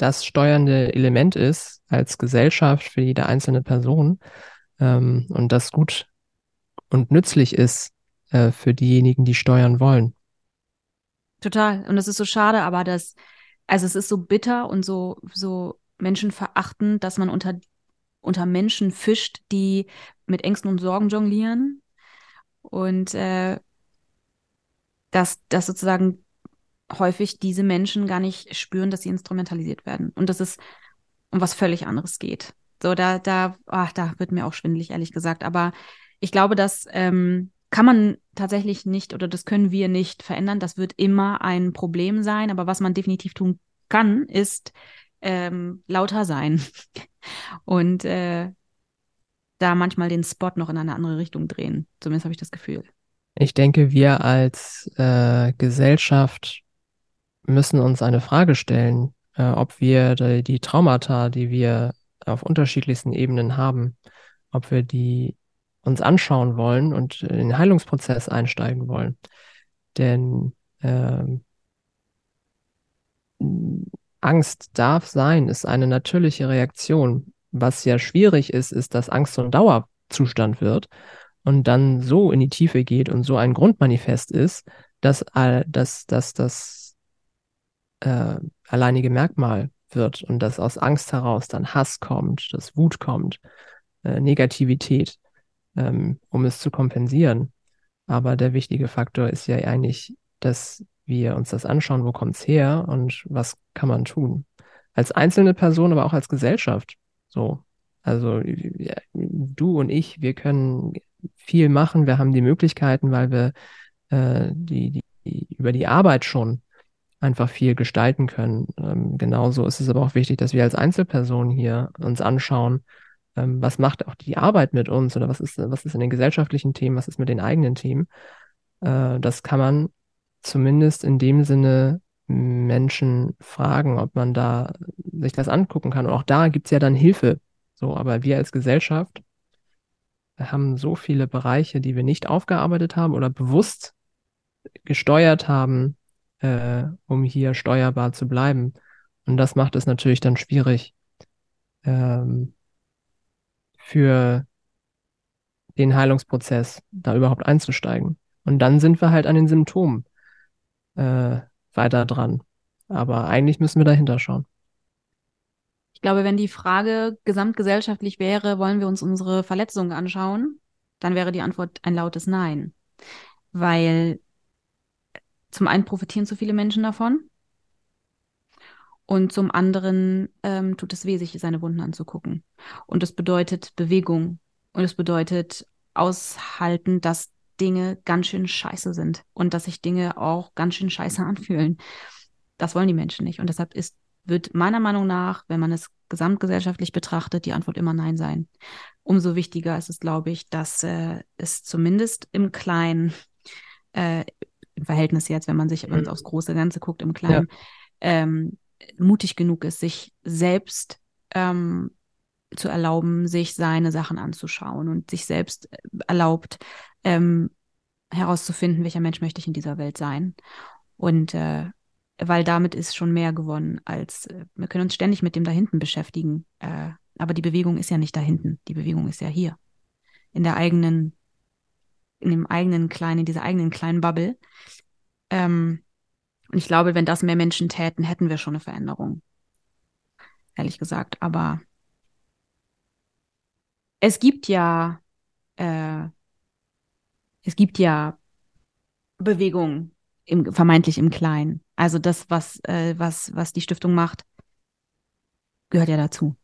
das steuernde Element ist als Gesellschaft für jede einzelne Person ähm, und das gut und nützlich ist äh, für diejenigen, die steuern wollen. Total. Und das ist so schade, aber das, also es ist so bitter und so, so menschenverachtend, dass man unter, unter Menschen fischt, die mit Ängsten und Sorgen jonglieren. Und äh, dass, dass sozusagen häufig diese Menschen gar nicht spüren, dass sie instrumentalisiert werden und dass es um was völlig anderes geht. So, da, da, ach, da wird mir auch schwindelig, ehrlich gesagt. Aber ich glaube, das ähm, kann man tatsächlich nicht oder das können wir nicht verändern. Das wird immer ein Problem sein. Aber was man definitiv tun kann, ist ähm, lauter sein und äh, da manchmal den Spot noch in eine andere Richtung drehen. Zumindest habe ich das Gefühl. Ich denke, wir als äh, Gesellschaft müssen uns eine Frage stellen, äh, ob wir die, die Traumata, die wir auf unterschiedlichsten Ebenen haben, ob wir die uns anschauen wollen und in den Heilungsprozess einsteigen wollen. Denn äh, Angst darf sein, ist eine natürliche Reaktion. Was ja schwierig ist, ist, dass Angst so ein Dauerzustand wird und dann so in die Tiefe geht und so ein Grundmanifest ist, dass, dass, dass, dass äh, alleinige Merkmal wird und dass aus Angst heraus dann Hass kommt, dass Wut kommt, äh, Negativität, ähm, um es zu kompensieren. Aber der wichtige Faktor ist ja eigentlich, dass wir uns das anschauen, wo kommt es her und was kann man tun. Als einzelne Person, aber auch als Gesellschaft. So. Also ja, du und ich, wir können viel machen, wir haben die Möglichkeiten, weil wir äh, die, die, über die Arbeit schon einfach viel gestalten können. Ähm, genauso ist es aber auch wichtig, dass wir als Einzelpersonen hier uns anschauen, ähm, was macht auch die Arbeit mit uns oder was ist, was ist in den gesellschaftlichen Themen, was ist mit den eigenen Themen. Äh, das kann man zumindest in dem Sinne Menschen fragen, ob man da sich das angucken kann. Und auch da gibt es ja dann Hilfe. So, aber wir als Gesellschaft haben so viele Bereiche, die wir nicht aufgearbeitet haben oder bewusst gesteuert haben, äh, um hier steuerbar zu bleiben. Und das macht es natürlich dann schwierig, ähm, für den Heilungsprozess da überhaupt einzusteigen. Und dann sind wir halt an den Symptomen äh, weiter dran. Aber eigentlich müssen wir dahinter schauen. Ich glaube, wenn die Frage gesamtgesellschaftlich wäre, wollen wir uns unsere Verletzungen anschauen, dann wäre die Antwort ein lautes Nein. Weil zum einen profitieren zu viele Menschen davon und zum anderen ähm, tut es weh, sich seine Wunden anzugucken. Und das bedeutet Bewegung und es bedeutet aushalten, dass Dinge ganz schön scheiße sind und dass sich Dinge auch ganz schön scheiße anfühlen. Das wollen die Menschen nicht. Und deshalb ist, wird meiner Meinung nach, wenn man es gesamtgesellschaftlich betrachtet, die Antwort immer Nein sein. Umso wichtiger ist es, glaube ich, dass äh, es zumindest im Kleinen, äh, im Verhältnis jetzt, wenn man sich mhm. aufs große Ganze guckt, im Kleinen, ja. ähm, mutig genug ist, sich selbst ähm, zu erlauben, sich seine Sachen anzuschauen und sich selbst äh, erlaubt, ähm, herauszufinden, welcher Mensch möchte ich in dieser Welt sein. Und äh, weil damit ist schon mehr gewonnen, als äh, wir können uns ständig mit dem da hinten beschäftigen. Äh, aber die Bewegung ist ja nicht da hinten, die Bewegung ist ja hier. In der eigenen, in dem eigenen kleinen, in dieser eigenen kleinen Bubble. Ähm, und ich glaube, wenn das mehr Menschen täten, hätten wir schon eine Veränderung. Ehrlich gesagt. Aber es gibt ja, äh, es gibt ja Bewegungen im, vermeintlich im Kleinen. Also das, was, äh, was, was die Stiftung macht, gehört ja dazu.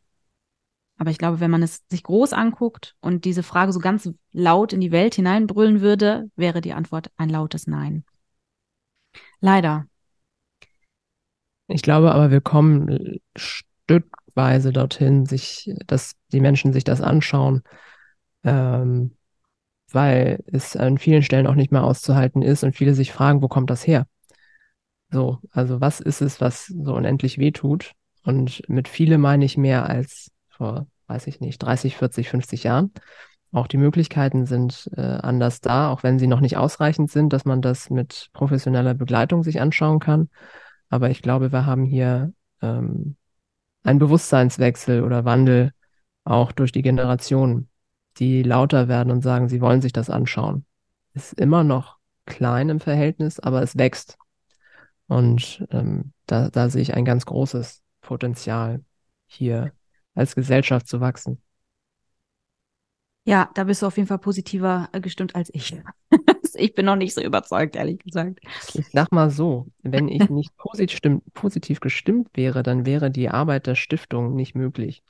Aber ich glaube, wenn man es sich groß anguckt und diese Frage so ganz laut in die Welt hineinbrüllen würde, wäre die Antwort ein lautes Nein. Leider. Ich glaube aber, wir kommen stückweise dorthin, sich, dass die Menschen sich das anschauen, ähm, weil es an vielen Stellen auch nicht mehr auszuhalten ist und viele sich fragen, wo kommt das her? So, also was ist es, was so unendlich wehtut? Und mit viele meine ich mehr als vor, weiß ich nicht, 30, 40, 50 Jahren. Auch die Möglichkeiten sind äh, anders da, auch wenn sie noch nicht ausreichend sind, dass man das mit professioneller Begleitung sich anschauen kann. Aber ich glaube, wir haben hier ähm, einen Bewusstseinswechsel oder Wandel auch durch die Generationen, die lauter werden und sagen, sie wollen sich das anschauen. Ist immer noch klein im Verhältnis, aber es wächst. Und ähm, da, da sehe ich ein ganz großes Potenzial, hier als Gesellschaft zu wachsen. Ja, da bist du auf jeden Fall positiver äh, gestimmt als ich. ich bin noch nicht so überzeugt, ehrlich gesagt. Ich sag mal so, wenn ich nicht positiv, positiv gestimmt wäre, dann wäre die Arbeit der Stiftung nicht möglich.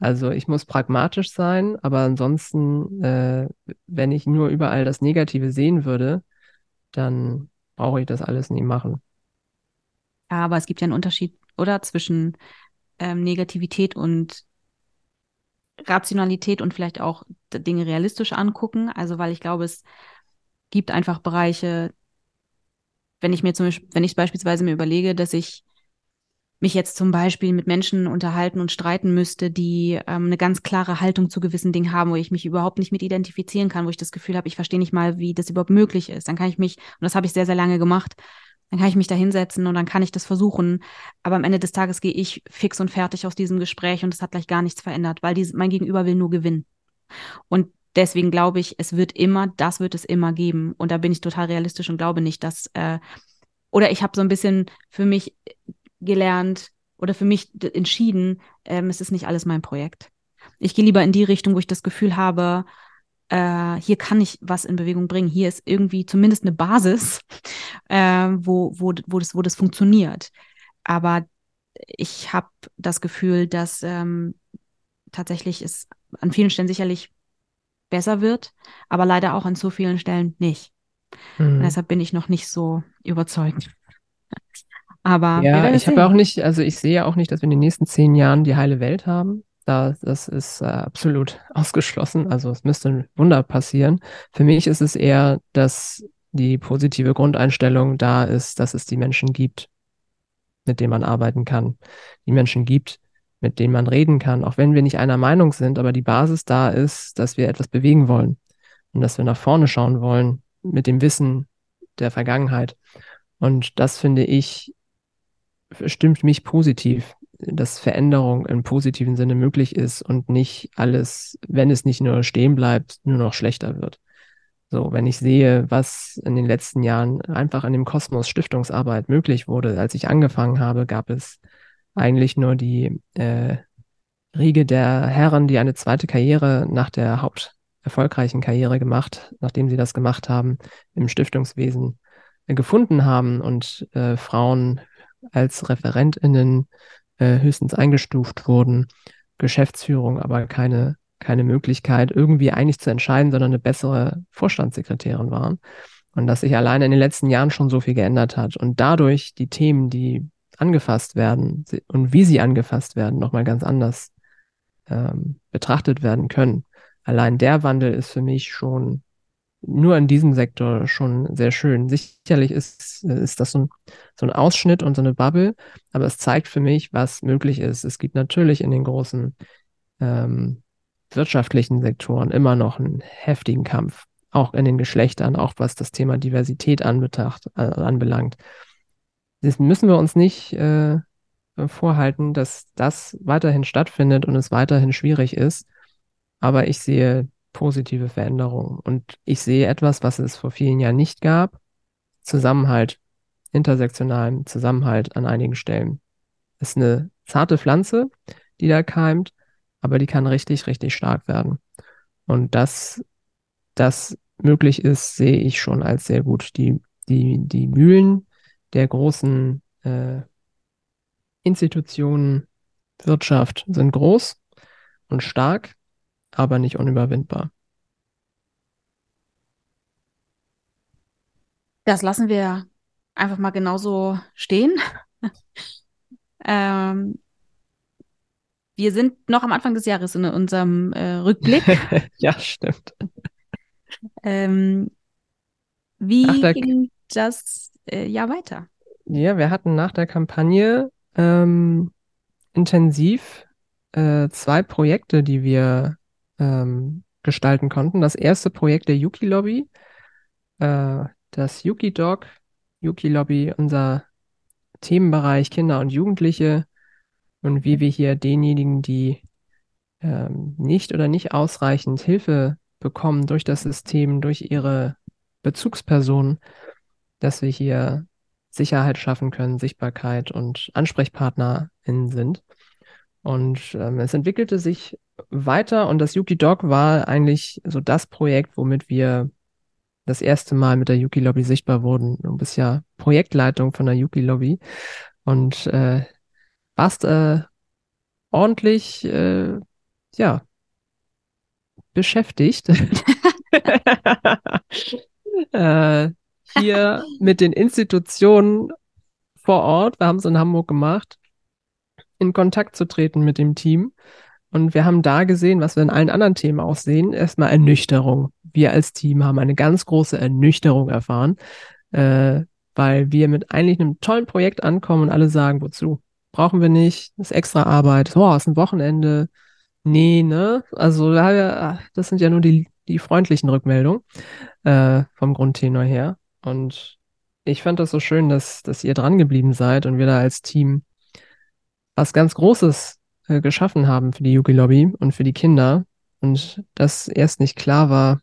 Also ich muss pragmatisch sein, aber ansonsten, äh, wenn ich nur überall das Negative sehen würde, dann brauche ich das alles nie machen. Ja, aber es gibt ja einen Unterschied, oder? Zwischen ähm, Negativität und Rationalität und vielleicht auch Dinge realistisch angucken. Also, weil ich glaube, es gibt einfach Bereiche, wenn ich mir zum Beispiel, wenn ich beispielsweise mir überlege, dass ich mich jetzt zum Beispiel mit Menschen unterhalten und streiten müsste, die ähm, eine ganz klare Haltung zu gewissen Dingen haben, wo ich mich überhaupt nicht mit identifizieren kann, wo ich das Gefühl habe, ich verstehe nicht mal, wie das überhaupt möglich ist. Dann kann ich mich, und das habe ich sehr, sehr lange gemacht, dann kann ich mich da hinsetzen und dann kann ich das versuchen. Aber am Ende des Tages gehe ich fix und fertig aus diesem Gespräch und es hat gleich gar nichts verändert, weil die, mein Gegenüber will nur gewinnen. Und deswegen glaube ich, es wird immer, das wird es immer geben. Und da bin ich total realistisch und glaube nicht, dass, äh, oder ich habe so ein bisschen für mich gelernt oder für mich entschieden, ähm, es ist nicht alles mein Projekt. Ich gehe lieber in die Richtung, wo ich das Gefühl habe, äh, hier kann ich was in Bewegung bringen. Hier ist irgendwie zumindest eine Basis, äh, wo, wo, wo, das, wo das funktioniert. Aber ich habe das Gefühl, dass ähm, tatsächlich es an vielen Stellen sicherlich besser wird, aber leider auch an so vielen Stellen nicht. Mhm. deshalb bin ich noch nicht so überzeugt. Aber ja, ich habe auch nicht, also ich sehe auch nicht, dass wir in den nächsten zehn Jahren die heile Welt haben. Da, das ist äh, absolut ausgeschlossen. Also es müsste ein Wunder passieren. Für mich ist es eher, dass die positive Grundeinstellung da ist, dass es die Menschen gibt, mit denen man arbeiten kann. Die Menschen gibt, mit denen man reden kann, auch wenn wir nicht einer Meinung sind, aber die Basis da ist, dass wir etwas bewegen wollen und dass wir nach vorne schauen wollen mit dem Wissen der Vergangenheit. Und das finde ich, stimmt mich positiv. Dass Veränderung im positiven Sinne möglich ist und nicht alles, wenn es nicht nur stehen bleibt, nur noch schlechter wird. So, wenn ich sehe, was in den letzten Jahren einfach in dem Kosmos Stiftungsarbeit möglich wurde, als ich angefangen habe, gab es eigentlich nur die äh, Riege der Herren, die eine zweite Karriere nach der haupterfolgreichen Karriere gemacht, nachdem sie das gemacht haben, im Stiftungswesen gefunden haben und äh, Frauen als ReferentInnen äh, höchstens eingestuft wurden, Geschäftsführung aber keine keine Möglichkeit, irgendwie eigentlich zu entscheiden, sondern eine bessere Vorstandssekretärin waren. Und dass sich alleine in den letzten Jahren schon so viel geändert hat und dadurch die Themen, die angefasst werden und wie sie angefasst werden, nochmal ganz anders ähm, betrachtet werden können. Allein der Wandel ist für mich schon nur in diesem Sektor schon sehr schön. Sicherlich ist, ist das so ein, so ein Ausschnitt und so eine Bubble, aber es zeigt für mich, was möglich ist. Es gibt natürlich in den großen ähm, wirtschaftlichen Sektoren immer noch einen heftigen Kampf, auch in den Geschlechtern, auch was das Thema Diversität anbetracht, äh, anbelangt. Das müssen wir uns nicht äh, vorhalten, dass das weiterhin stattfindet und es weiterhin schwierig ist. Aber ich sehe positive Veränderungen und ich sehe etwas, was es vor vielen Jahren nicht gab. Zusammenhalt, intersektionalen Zusammenhalt an einigen Stellen. Das ist eine zarte Pflanze, die da keimt, aber die kann richtig, richtig stark werden. Und dass das möglich ist, sehe ich schon als sehr gut. Die, die, die Mühlen der großen äh, Institutionen, Wirtschaft sind groß und stark, aber nicht unüberwindbar. Das lassen wir einfach mal genauso stehen. ähm, wir sind noch am Anfang des Jahres in unserem äh, Rückblick. ja, stimmt. Ähm, wie der, ging das äh, Jahr weiter? Ja, wir hatten nach der Kampagne ähm, intensiv äh, zwei Projekte, die wir ähm, gestalten konnten. Das erste Projekt der Yuki Lobby, äh, das Yuki Dog, Yuki Lobby, unser Themenbereich Kinder und Jugendliche und wie wir hier denjenigen, die ähm, nicht oder nicht ausreichend Hilfe bekommen durch das System, durch ihre Bezugspersonen, dass wir hier Sicherheit schaffen können, Sichtbarkeit und AnsprechpartnerInnen sind. Und ähm, es entwickelte sich weiter und das Yuki Dog war eigentlich so das Projekt, womit wir das erste Mal mit der Yuki Lobby sichtbar wurden. Du bist ja Projektleitung von der Yuki Lobby und äh, warst äh, ordentlich, äh, ja, beschäftigt. äh, hier mit den Institutionen vor Ort, wir haben es in Hamburg gemacht, in Kontakt zu treten mit dem Team. Und wir haben da gesehen, was wir in allen anderen Themen auch sehen, erstmal Ernüchterung. Wir als Team haben eine ganz große Ernüchterung erfahren, äh, weil wir mit eigentlich einem tollen Projekt ankommen und alle sagen, wozu? brauchen wir nicht, das ist extra Arbeit, oh, ist ein Wochenende. Nee, ne? Also das sind ja nur die, die freundlichen Rückmeldungen äh, vom Grundtenor her. Und ich fand das so schön, dass, dass ihr dran geblieben seid und wir da als Team was ganz Großes äh, geschaffen haben für die Yugi Lobby und für die Kinder. Und dass erst nicht klar war,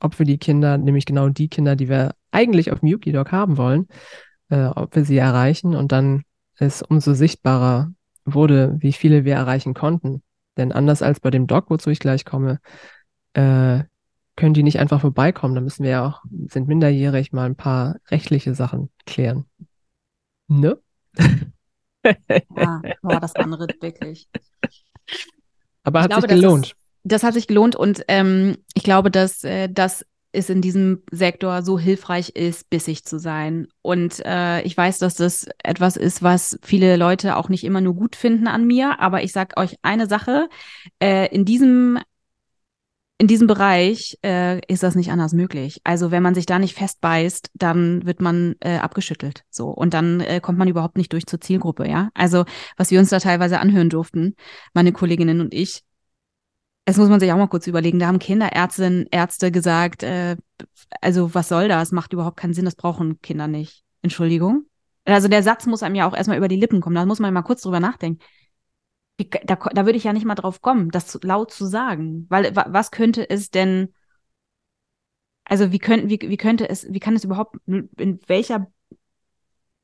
ob für die Kinder, nämlich genau die Kinder, die wir eigentlich auf dem Yuki Dog haben wollen, äh, ob wir sie erreichen. Und dann es umso sichtbarer wurde, wie viele wir erreichen konnten. Denn anders als bei dem Doc, wozu ich gleich komme, äh, können die nicht einfach vorbeikommen. Da müssen wir ja auch, sind minderjährig, mal ein paar rechtliche Sachen klären. Ne? ja, war das andere wirklich. Aber ich hat glaube, sich gelohnt. Das, ist, das, hat sich gelohnt und ähm, ich glaube, dass äh, das es in diesem Sektor so hilfreich ist, bissig zu sein. Und äh, ich weiß, dass das etwas ist, was viele Leute auch nicht immer nur gut finden an mir. Aber ich sage euch eine Sache: äh, In diesem in diesem Bereich äh, ist das nicht anders möglich. Also wenn man sich da nicht festbeißt, dann wird man äh, abgeschüttelt. So und dann äh, kommt man überhaupt nicht durch zur Zielgruppe. Ja, also was wir uns da teilweise anhören durften, meine Kolleginnen und ich, es muss man sich auch mal kurz überlegen, da haben Kinderärztinnen, Ärzte gesagt, äh, also was soll das? Macht überhaupt keinen Sinn, das brauchen Kinder nicht. Entschuldigung. Also der Satz muss einem ja auch erstmal über die Lippen kommen. Da muss man mal kurz drüber nachdenken. Da, da würde ich ja nicht mal drauf kommen, das zu, laut zu sagen. Weil was könnte es denn, also wie, könnte, wie, wie könnte es, wie kann es überhaupt, in welcher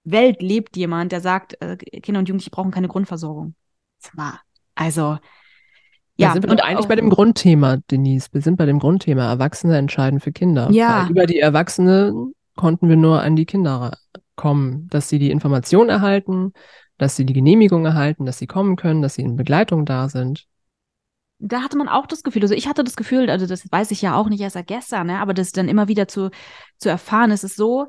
Welt lebt jemand, der sagt, äh, Kinder und Jugendliche brauchen keine Grundversorgung? Also, ja, da sind wir und eigentlich bei dem Grundthema, Denise. Wir sind bei dem Grundthema. Erwachsene entscheiden für Kinder. Ja. Weil über die Erwachsene konnten wir nur an die Kinder kommen, dass sie die Information erhalten, dass sie die Genehmigung erhalten, dass sie kommen können, dass sie in Begleitung da sind. Da hatte man auch das Gefühl, also ich hatte das Gefühl, also das weiß ich ja auch nicht erst seit gestern, ne, aber das dann immer wieder zu, zu erfahren, ist es so,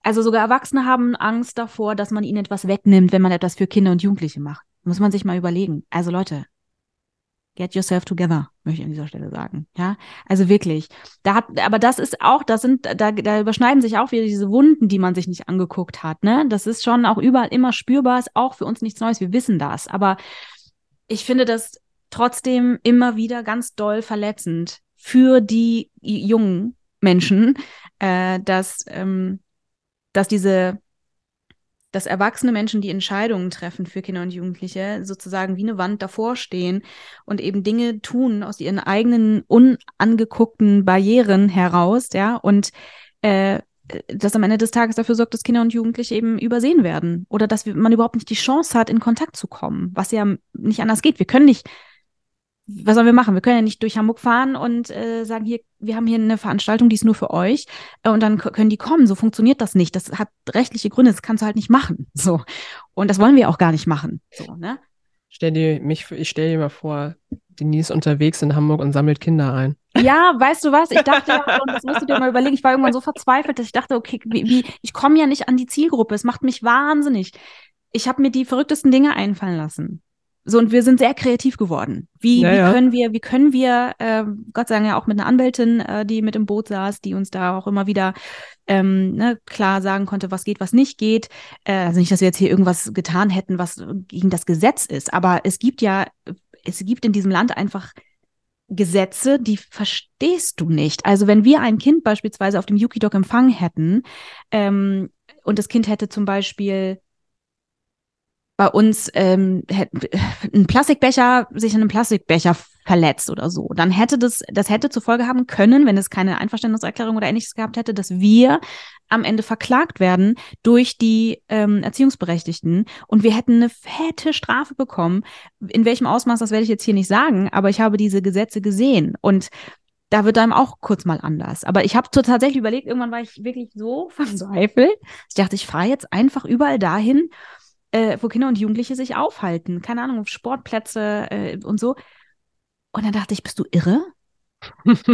also sogar Erwachsene haben Angst davor, dass man ihnen etwas wegnimmt, wenn man etwas für Kinder und Jugendliche macht. Muss man sich mal überlegen. Also Leute, Get yourself together, möchte ich an dieser Stelle sagen. Ja, also wirklich. Da hat, aber das ist auch, das sind, da, da überschneiden sich auch wieder diese Wunden, die man sich nicht angeguckt hat. Ne, das ist schon auch überall immer spürbar, ist auch für uns nichts Neues. Wir wissen das. Aber ich finde das trotzdem immer wieder ganz doll verletzend für die jungen Menschen, äh, dass, ähm, dass diese dass erwachsene Menschen, die Entscheidungen treffen für Kinder und Jugendliche, sozusagen wie eine Wand davor stehen und eben Dinge tun aus ihren eigenen unangeguckten Barrieren heraus, ja, und äh, das am Ende des Tages dafür sorgt, dass Kinder und Jugendliche eben übersehen werden oder dass man überhaupt nicht die Chance hat, in Kontakt zu kommen, was ja nicht anders geht. Wir können nicht was sollen wir machen? Wir können ja nicht durch Hamburg fahren und äh, sagen, hier, wir haben hier eine Veranstaltung, die ist nur für euch äh, und dann können die kommen. So funktioniert das nicht. Das hat rechtliche Gründe, das kannst du halt nicht machen. So. Und das wollen wir auch gar nicht machen. So, ne? Stell dir mich, ich stell dir mal vor, Denise ist unterwegs in Hamburg und sammelt Kinder ein. Ja, weißt du was? Ich dachte ja, und das musst du dir mal überlegen, ich war irgendwann so verzweifelt, dass ich dachte, okay, wie, wie ich komme ja nicht an die Zielgruppe. Es macht mich wahnsinnig. Ich habe mir die verrücktesten Dinge einfallen lassen. So, und wir sind sehr kreativ geworden. Wie, ja, wie können wir, wie können wir, äh, Gott sei Dank ja auch mit einer Anwältin, äh, die mit im Boot saß, die uns da auch immer wieder ähm, ne, klar sagen konnte, was geht, was nicht geht. Äh, also nicht, dass wir jetzt hier irgendwas getan hätten, was gegen das Gesetz ist, aber es gibt ja, es gibt in diesem Land einfach Gesetze, die verstehst du nicht. Also wenn wir ein Kind beispielsweise auf dem Yuki-Doc empfangen hätten ähm, und das Kind hätte zum Beispiel bei uns ähm, ein Plastikbecher sich an einem Plastikbecher verletzt oder so, dann hätte das, das hätte zur Folge haben können, wenn es keine Einverständniserklärung oder ähnliches gehabt hätte, dass wir am Ende verklagt werden durch die ähm, Erziehungsberechtigten und wir hätten eine fette Strafe bekommen. In welchem Ausmaß, das werde ich jetzt hier nicht sagen, aber ich habe diese Gesetze gesehen und da wird einem auch kurz mal anders. Aber ich habe tatsächlich überlegt, irgendwann war ich wirklich so verzweifelt. Ich dachte, ich fahre jetzt einfach überall dahin, äh, wo Kinder und Jugendliche sich aufhalten. Keine Ahnung, Sportplätze äh, und so. Und dann dachte ich, bist du irre?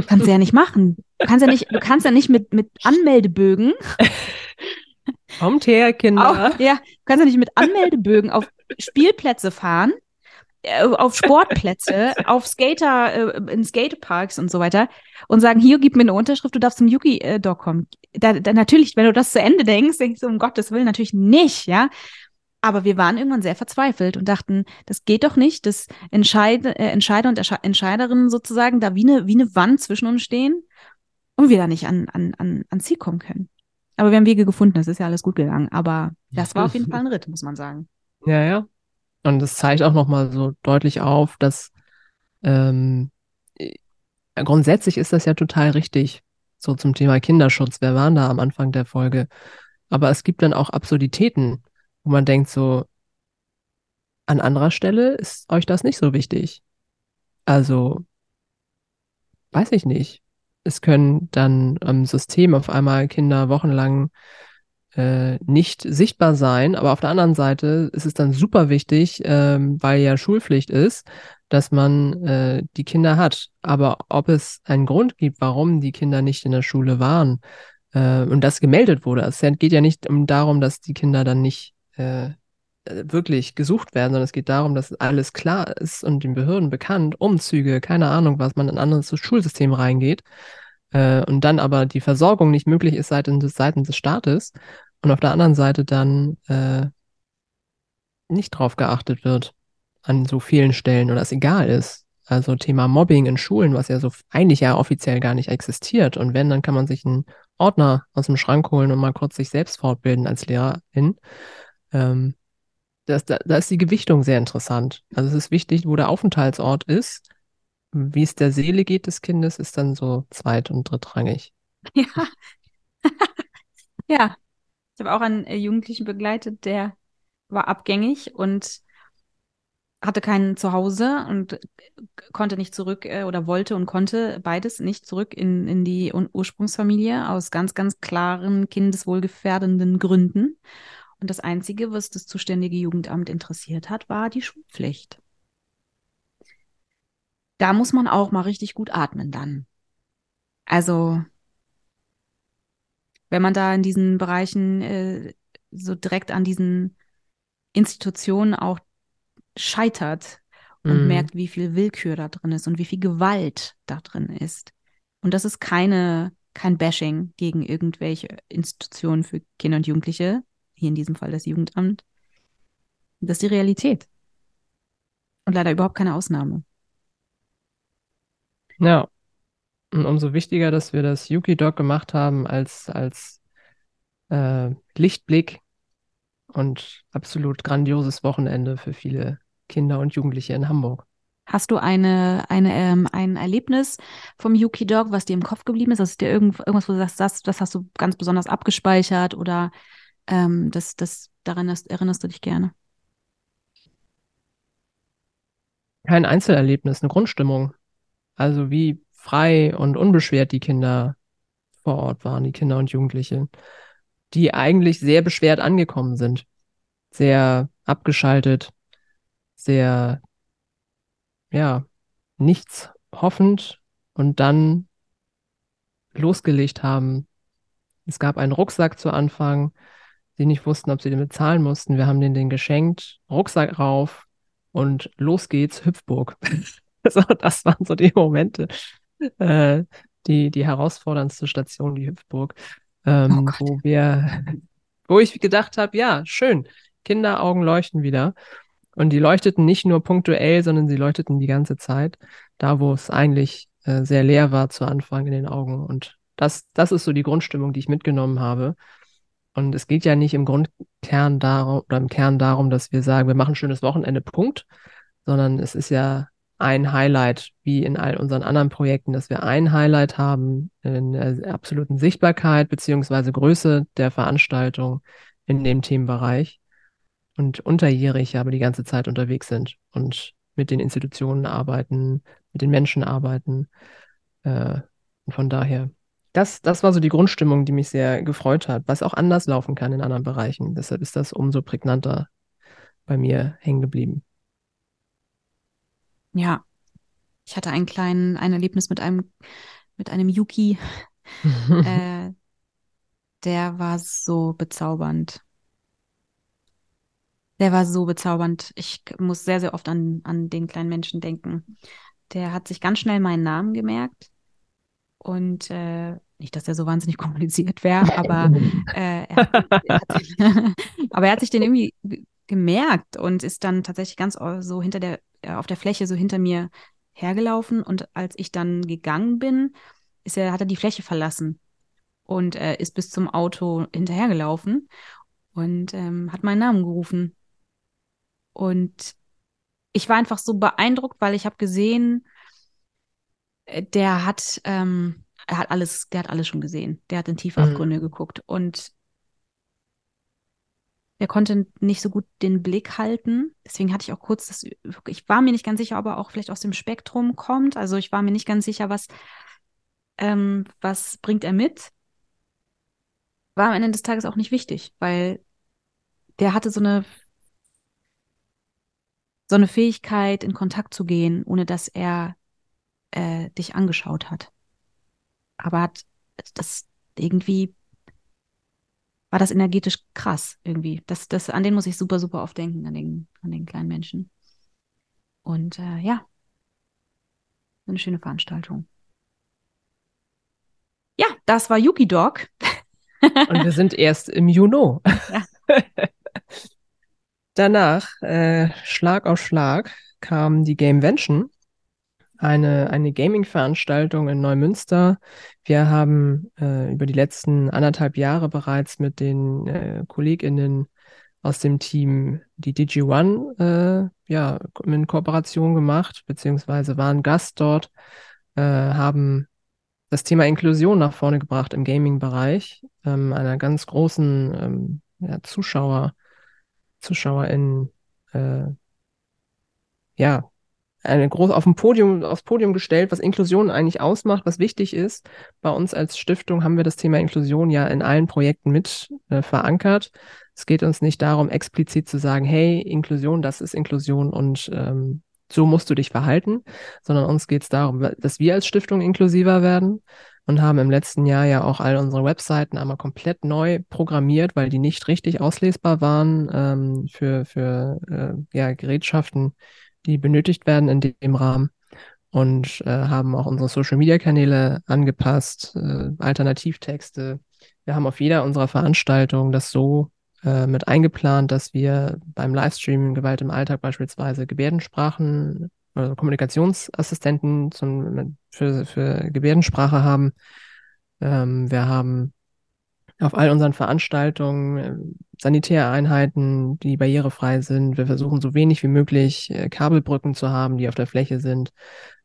Kannst du ja nicht machen. Du kannst ja nicht, du kannst ja nicht mit, mit Anmeldebögen. Kommt her, Kinder. Auf, ja, du kannst ja nicht mit Anmeldebögen auf Spielplätze fahren, äh, auf Sportplätze, auf Skater, äh, in Skateparks und so weiter und sagen, hier, gib mir eine Unterschrift, du darfst zum Yuki-Doc kommen. Da, da, natürlich, wenn du das zu Ende denkst, denkst du, um Gottes Willen, natürlich nicht, ja. Aber wir waren irgendwann sehr verzweifelt und dachten, das geht doch nicht, dass Entscheide, äh, Entscheider und Entscheiderinnen sozusagen da wie eine, wie eine Wand zwischen uns stehen und wir da nicht an, an, an, an Ziel kommen können. Aber wir haben Wege gefunden, es ist ja alles gut gegangen. Aber das war auf jeden Fall ein Ritt, muss man sagen. Ja, ja. Und das zeigt auch nochmal so deutlich auf, dass ähm, grundsätzlich ist das ja total richtig, so zum Thema Kinderschutz. Wer waren da am Anfang der Folge? Aber es gibt dann auch Absurditäten wo man denkt so, an anderer Stelle ist euch das nicht so wichtig. Also, weiß ich nicht. Es können dann am System auf einmal Kinder wochenlang äh, nicht sichtbar sein, aber auf der anderen Seite ist es dann super wichtig, ähm, weil ja Schulpflicht ist, dass man äh, die Kinder hat. Aber ob es einen Grund gibt, warum die Kinder nicht in der Schule waren äh, und das gemeldet wurde, es geht ja nicht um darum, dass die Kinder dann nicht äh, wirklich gesucht werden, sondern es geht darum, dass alles klar ist und den Behörden bekannt, Umzüge, keine Ahnung, was man in ein anderes Schulsystem reingeht, äh, und dann aber die Versorgung nicht möglich ist seitens des, seitens des Staates und auf der anderen Seite dann äh, nicht drauf geachtet wird an so vielen Stellen oder es egal ist. Also Thema Mobbing in Schulen, was ja so eigentlich ja offiziell gar nicht existiert. Und wenn, dann kann man sich einen Ordner aus dem Schrank holen und mal kurz sich selbst fortbilden als Lehrerin. Ähm, das, da, da ist die Gewichtung sehr interessant. Also es ist wichtig, wo der Aufenthaltsort ist. Wie es der Seele geht des Kindes, ist dann so zweit- und drittrangig. Ja. ja. Ich habe auch einen äh, Jugendlichen begleitet, der war abgängig und hatte kein Zuhause und konnte nicht zurück äh, oder wollte und konnte beides nicht zurück in, in die Ursprungsfamilie aus ganz, ganz klaren kindeswohlgefährdenden Gründen. Und das Einzige, was das zuständige Jugendamt interessiert hat, war die Schulpflicht. Da muss man auch mal richtig gut atmen dann. Also, wenn man da in diesen Bereichen äh, so direkt an diesen Institutionen auch scheitert und Mhm. merkt, wie viel Willkür da drin ist und wie viel Gewalt da drin ist. Und das ist keine, kein Bashing gegen irgendwelche Institutionen für Kinder und Jugendliche, hier in diesem Fall das Jugendamt. Das ist die Realität. Und leider überhaupt keine Ausnahme. Ja. Und umso wichtiger, dass wir das Yuki-Doc gemacht haben als, als äh, Lichtblick und absolut grandioses Wochenende für viele Kinder und Jugendliche in Hamburg. Hast du eine, eine, ähm, ein Erlebnis vom Yuki Dog, was dir im Kopf geblieben ist? Ist dir irgend, irgendwas, wo du sagst, das, das hast du ganz besonders abgespeichert oder ähm, das, das, daran erinnerst du dich gerne? Kein Einzelerlebnis, eine Grundstimmung. Also wie frei und unbeschwert die Kinder vor Ort waren, die Kinder und Jugendliche, die eigentlich sehr beschwert angekommen sind. Sehr abgeschaltet, sehr, ja, nichts hoffend und dann losgelegt haben. Es gab einen Rucksack zu Anfang, die nicht wussten, ob sie den bezahlen mussten. Wir haben denen den geschenkt, Rucksack rauf und los geht's, Hüpfburg. so, das waren so die Momente, äh, die, die herausforderndste Station, die Hüpfburg, ähm, Oh wo wir, wo ich gedacht habe, ja, schön, Kinderaugen leuchten wieder. Und die leuchteten nicht nur punktuell, sondern sie leuchteten die ganze Zeit, da wo es eigentlich äh, sehr leer war zu Anfang in den Augen. Und das, das ist so die Grundstimmung, die ich mitgenommen habe. Und es geht ja nicht im Grundkern darum, oder im Kern darum, dass wir sagen, wir machen ein schönes Wochenende, Punkt, sondern es ist ja ein Highlight, wie in all unseren anderen Projekten, dass wir ein Highlight haben in der absoluten Sichtbarkeit beziehungsweise Größe der Veranstaltung in dem Themenbereich und unterjährig aber die ganze Zeit unterwegs sind und mit den Institutionen arbeiten, mit den Menschen arbeiten. Äh, von daher, das, das war so die Grundstimmung, die mich sehr gefreut hat, was auch anders laufen kann in anderen Bereichen. Deshalb ist das umso prägnanter bei mir hängen geblieben. Ja, ich hatte einen kleinen, ein Erlebnis mit einem, mit einem Yuki, äh, der war so bezaubernd. Der war so bezaubernd. Ich muss sehr, sehr oft an, an den kleinen Menschen denken. Der hat sich ganz schnell meinen Namen gemerkt. Und äh, nicht, dass er so wahnsinnig kompliziert wäre, aber, äh, er hat, er hat, aber er hat sich den irgendwie gemerkt und ist dann tatsächlich ganz so hinter der, äh, auf der Fläche so hinter mir hergelaufen. Und als ich dann gegangen bin, ist er, hat er die Fläche verlassen und äh, ist bis zum Auto hinterhergelaufen und ähm, hat meinen Namen gerufen. Und ich war einfach so beeindruckt, weil ich habe gesehen, äh, der hat, ähm, er hat alles, der hat alles schon gesehen. Der hat in tiefe Mhm. Abgründe geguckt und der konnte nicht so gut den Blick halten. Deswegen hatte ich auch kurz das, ich war mir nicht ganz sicher, ob er auch vielleicht aus dem Spektrum kommt. Also ich war mir nicht ganz sicher, was, ähm, was bringt er mit. War am Ende des Tages auch nicht wichtig, weil der hatte so eine so eine Fähigkeit, in Kontakt zu gehen, ohne dass er äh, dich angeschaut hat. Aber hat das irgendwie war das energetisch krass irgendwie. Das, das, an den muss ich super, super oft denken, an den, an den kleinen Menschen. Und äh, ja, eine schöne Veranstaltung. Ja, das war Yuki Dog. Und wir sind erst im Juni. Ja. Danach, äh, Schlag auf Schlag, kam die Gamevention. Eine, eine Gaming-Veranstaltung in Neumünster. Wir haben äh, über die letzten anderthalb Jahre bereits mit den äh, KollegInnen aus dem Team die DigiOne äh, ja, in Kooperation gemacht, beziehungsweise waren Gast dort, äh, haben das Thema Inklusion nach vorne gebracht im Gaming-Bereich, ähm, einer ganz großen ähm, ja, Zuschauer, ZuschauerInnen, äh, ja, eine groß auf dem Podium, aufs Podium gestellt, was Inklusion eigentlich ausmacht, was wichtig ist. Bei uns als Stiftung haben wir das Thema Inklusion ja in allen Projekten mit äh, verankert. Es geht uns nicht darum, explizit zu sagen, hey, Inklusion, das ist Inklusion und ähm, so musst du dich verhalten, sondern uns geht es darum, dass wir als Stiftung inklusiver werden und haben im letzten Jahr ja auch all unsere Webseiten einmal komplett neu programmiert, weil die nicht richtig auslesbar waren ähm, für, für äh, ja, Gerätschaften, die benötigt werden in dem Rahmen und äh, haben auch unsere Social-Media-Kanäle angepasst, äh, Alternativtexte. Wir haben auf jeder unserer Veranstaltungen das so äh, mit eingeplant, dass wir beim Livestream Gewalt im Alltag beispielsweise Gebärdensprachen oder Kommunikationsassistenten zum, für, für Gebärdensprache haben. Ähm, wir haben auf all unseren Veranstaltungen äh, Sanitäreinheiten, die barrierefrei sind. Wir versuchen so wenig wie möglich äh, Kabelbrücken zu haben, die auf der Fläche sind.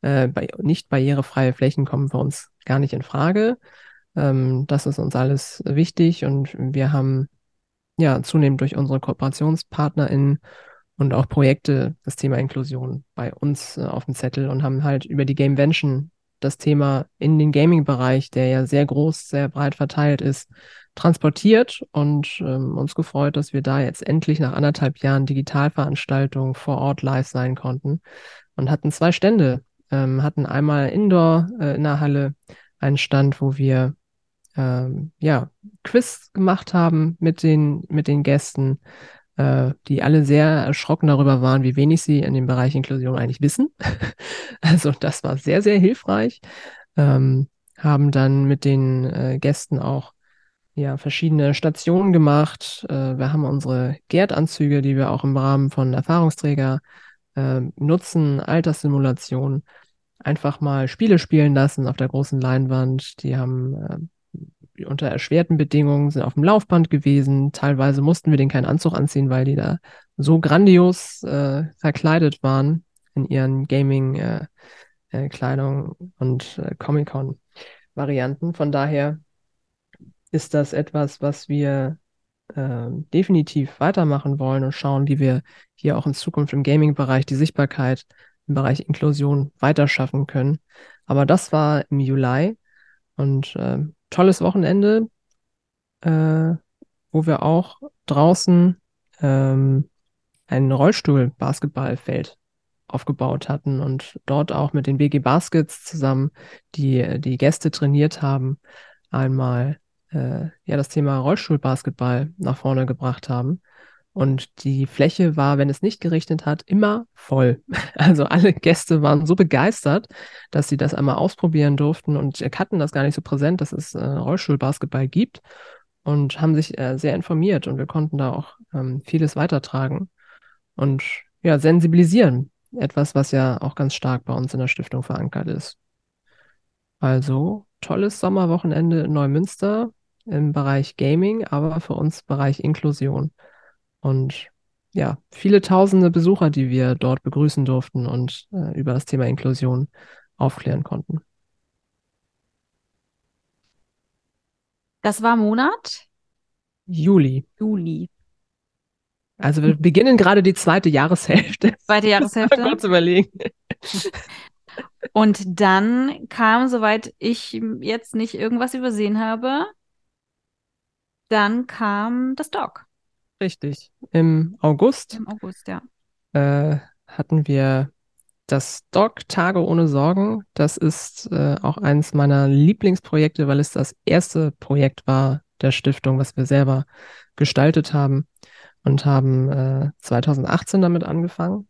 Äh, nicht barrierefreie Flächen kommen für uns gar nicht in Frage. Ähm, das ist uns alles wichtig und wir haben ja zunehmend durch unsere KooperationspartnerInnen und auch Projekte das Thema Inklusion bei uns auf dem Zettel und haben halt über die Gamevention das Thema in den Gaming-Bereich, der ja sehr groß, sehr breit verteilt ist, transportiert und ähm, uns gefreut, dass wir da jetzt endlich nach anderthalb Jahren Digitalveranstaltungen vor Ort live sein konnten und hatten zwei Stände. Ähm, hatten einmal Indoor äh, in der Halle einen Stand, wo wir ähm, ja Quiz gemacht haben mit den mit den Gästen, die alle sehr erschrocken darüber waren, wie wenig sie in dem Bereich Inklusion eigentlich wissen. also das war sehr sehr hilfreich. Ähm, haben dann mit den äh, Gästen auch ja, verschiedene Stationen gemacht. Äh, wir haben unsere Gerd-Anzüge, die wir auch im Rahmen von Erfahrungsträger äh, nutzen, Alterssimulation, einfach mal Spiele spielen lassen auf der großen Leinwand. Die haben äh, unter erschwerten Bedingungen sind auf dem Laufband gewesen. Teilweise mussten wir denen keinen Anzug anziehen, weil die da so grandios äh, verkleidet waren in ihren Gaming-Kleidung äh, äh, und äh, Comic-Con-Varianten. Von daher ist das etwas, was wir äh, definitiv weitermachen wollen und schauen, wie wir hier auch in Zukunft im Gaming-Bereich die Sichtbarkeit im Bereich Inklusion weiter schaffen können. Aber das war im Juli und äh, tolles Wochenende, äh, wo wir auch draußen ähm, ein Rollstuhl-Basketballfeld aufgebaut hatten und dort auch mit den BG Baskets zusammen die, die Gäste trainiert haben, einmal äh, ja das Thema Rollstuhlbasketball nach vorne gebracht haben. Und die Fläche war, wenn es nicht geregnet hat, immer voll. Also alle Gäste waren so begeistert, dass sie das einmal ausprobieren durften und hatten das gar nicht so präsent, dass es äh, Rollstuhlbasketball gibt und haben sich äh, sehr informiert und wir konnten da auch ähm, vieles weitertragen und ja, sensibilisieren. Etwas, was ja auch ganz stark bei uns in der Stiftung verankert ist. Also tolles Sommerwochenende in Neumünster im Bereich Gaming, aber für uns Bereich Inklusion. Und ja, viele tausende Besucher, die wir dort begrüßen durften und äh, über das Thema Inklusion aufklären konnten. Das war Monat? Juli. Juli. Also wir beginnen gerade die zweite Jahreshälfte. Zweite Jahreshälfte. Mal kurz überlegen. Und dann kam, soweit ich jetzt nicht irgendwas übersehen habe, dann kam das Dog. Richtig. Im August. Im August, ja. Äh, hatten wir das Dog Tage ohne Sorgen. Das ist äh, auch eines meiner Lieblingsprojekte, weil es das erste Projekt war der Stiftung, was wir selber gestaltet haben und haben äh, 2018 damit angefangen.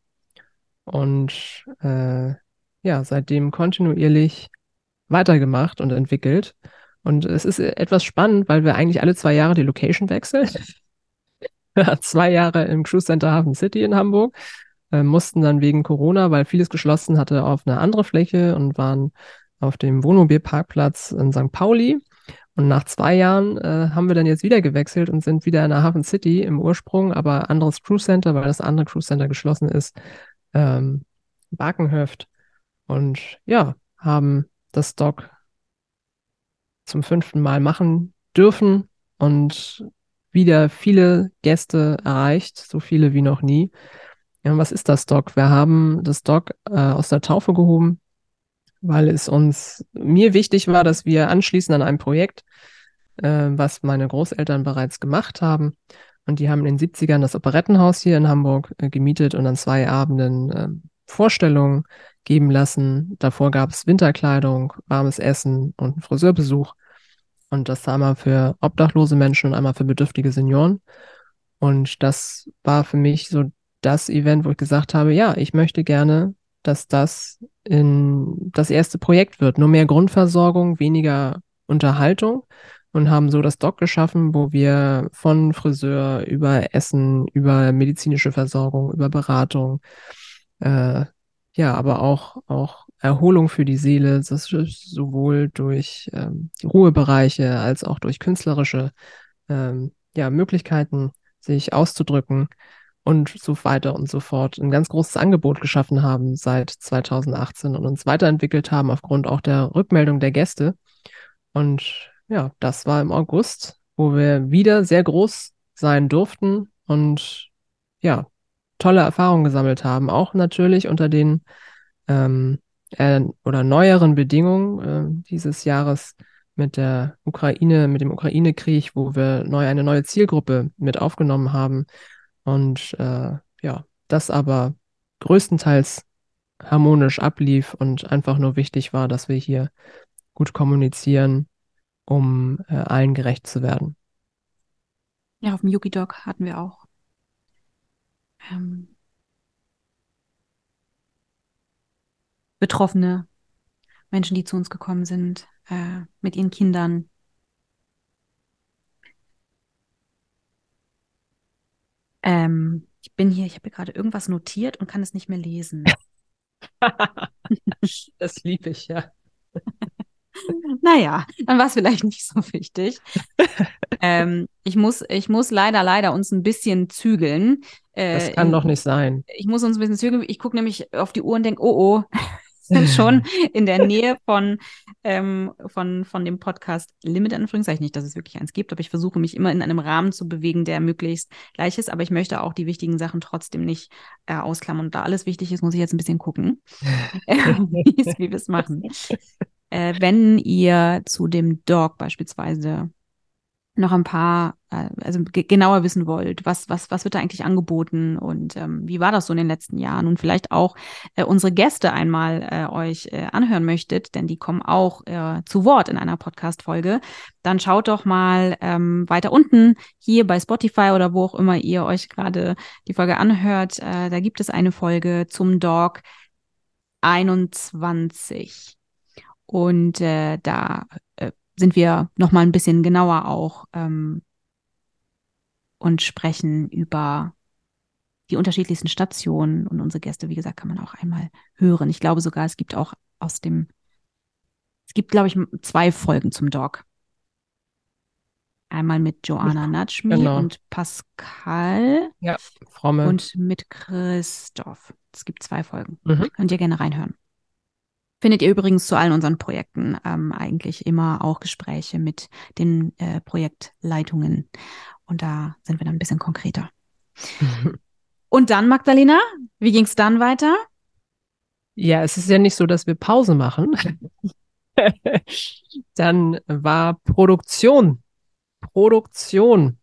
Und äh, ja, seitdem kontinuierlich weitergemacht und entwickelt. Und es ist etwas spannend, weil wir eigentlich alle zwei Jahre die Location wechseln. zwei Jahre im Cruise Center Hafen City in Hamburg, äh, mussten dann wegen Corona, weil vieles geschlossen hatte, auf eine andere Fläche und waren auf dem Wohnmobilparkplatz in St. Pauli. Und nach zwei Jahren äh, haben wir dann jetzt wieder gewechselt und sind wieder in der Hafen City im Ursprung, aber anderes Crew Center, weil das andere Crew Center geschlossen ist, ähm, Barkenhöft. Und ja, haben das Dock zum fünften Mal machen dürfen und wieder viele Gäste erreicht, so viele wie noch nie. Ja, was ist das Dock? Wir haben das Dock äh, aus der Taufe gehoben, weil es uns mir wichtig war, dass wir anschließen an ein Projekt, äh, was meine Großeltern bereits gemacht haben. Und die haben in den 70ern das Operettenhaus hier in Hamburg äh, gemietet und an zwei Abenden äh, Vorstellungen geben lassen. Davor gab es Winterkleidung, warmes Essen und einen Friseurbesuch. Und das einmal für obdachlose Menschen und einmal für bedürftige Senioren. Und das war für mich so das Event, wo ich gesagt habe, ja, ich möchte gerne, dass das in das erste Projekt wird. Nur mehr Grundversorgung, weniger Unterhaltung und haben so das Doc geschaffen, wo wir von Friseur über Essen, über medizinische Versorgung, über Beratung, äh, ja, aber auch, auch Erholung für die Seele, das ist sowohl durch ähm, Ruhebereiche als auch durch künstlerische ähm, ja, Möglichkeiten, sich auszudrücken und so weiter und so fort ein ganz großes Angebot geschaffen haben seit 2018 und uns weiterentwickelt haben aufgrund auch der Rückmeldung der Gäste. Und ja, das war im August, wo wir wieder sehr groß sein durften und ja, tolle Erfahrungen gesammelt haben, auch natürlich unter den ähm, äh, oder neueren Bedingungen äh, dieses Jahres mit der Ukraine, mit dem Ukraine-Krieg, wo wir neu eine neue Zielgruppe mit aufgenommen haben und äh, ja, das aber größtenteils harmonisch ablief und einfach nur wichtig war, dass wir hier gut kommunizieren, um äh, allen gerecht zu werden. Ja, auf dem Yuki Dog hatten wir auch ähm, Betroffene, Menschen, die zu uns gekommen sind, äh, mit ihren Kindern. Ähm, ich bin hier, ich habe gerade irgendwas notiert und kann es nicht mehr lesen. das liebe ich, ja. naja, dann war es vielleicht nicht so wichtig. ähm, ich, muss, ich muss leider, leider uns ein bisschen zügeln. Äh, das kann doch nicht sein. Ich muss uns ein bisschen zügeln. Ich gucke nämlich auf die Uhr und denke, oh, oh, sind schon in der Nähe von, ähm, von, von dem Podcast Limit, Anführungszeichen. Nicht, dass es wirklich eins gibt, aber ich versuche mich immer in einem Rahmen zu bewegen, der möglichst gleich ist. Aber ich möchte auch die wichtigen Sachen trotzdem nicht äh, ausklammern. Und da alles wichtig ist, muss ich jetzt ein bisschen gucken, wie wir es machen. Äh, wenn ihr zu dem Dog beispielsweise noch ein paar, äh, also genauer wissen wollt, was, was, was wird da eigentlich angeboten und ähm, wie war das so in den letzten Jahren und vielleicht auch äh, unsere Gäste einmal äh, euch äh, anhören möchtet, denn die kommen auch äh, zu Wort in einer Podcast-Folge, dann schaut doch mal ähm, weiter unten hier bei Spotify oder wo auch immer ihr euch gerade die Folge anhört. Äh, da gibt es eine Folge zum Dog 21. Und äh, da sind wir noch mal ein bisschen genauer auch ähm, und sprechen über die unterschiedlichsten Stationen und unsere Gäste, wie gesagt, kann man auch einmal hören. Ich glaube sogar, es gibt auch aus dem, es gibt, glaube ich, zwei Folgen zum Dog. Einmal mit Joanna Natschmi genau. und Pascal. Ja, Fromme. Und mit Christoph. Es gibt zwei Folgen. Mhm. Könnt ihr gerne reinhören. Findet ihr übrigens zu allen unseren Projekten ähm, eigentlich immer auch Gespräche mit den äh, Projektleitungen. Und da sind wir dann ein bisschen konkreter. Und dann, Magdalena, wie ging es dann weiter? Ja, es ist ja nicht so, dass wir Pause machen. dann war Produktion. Produktion.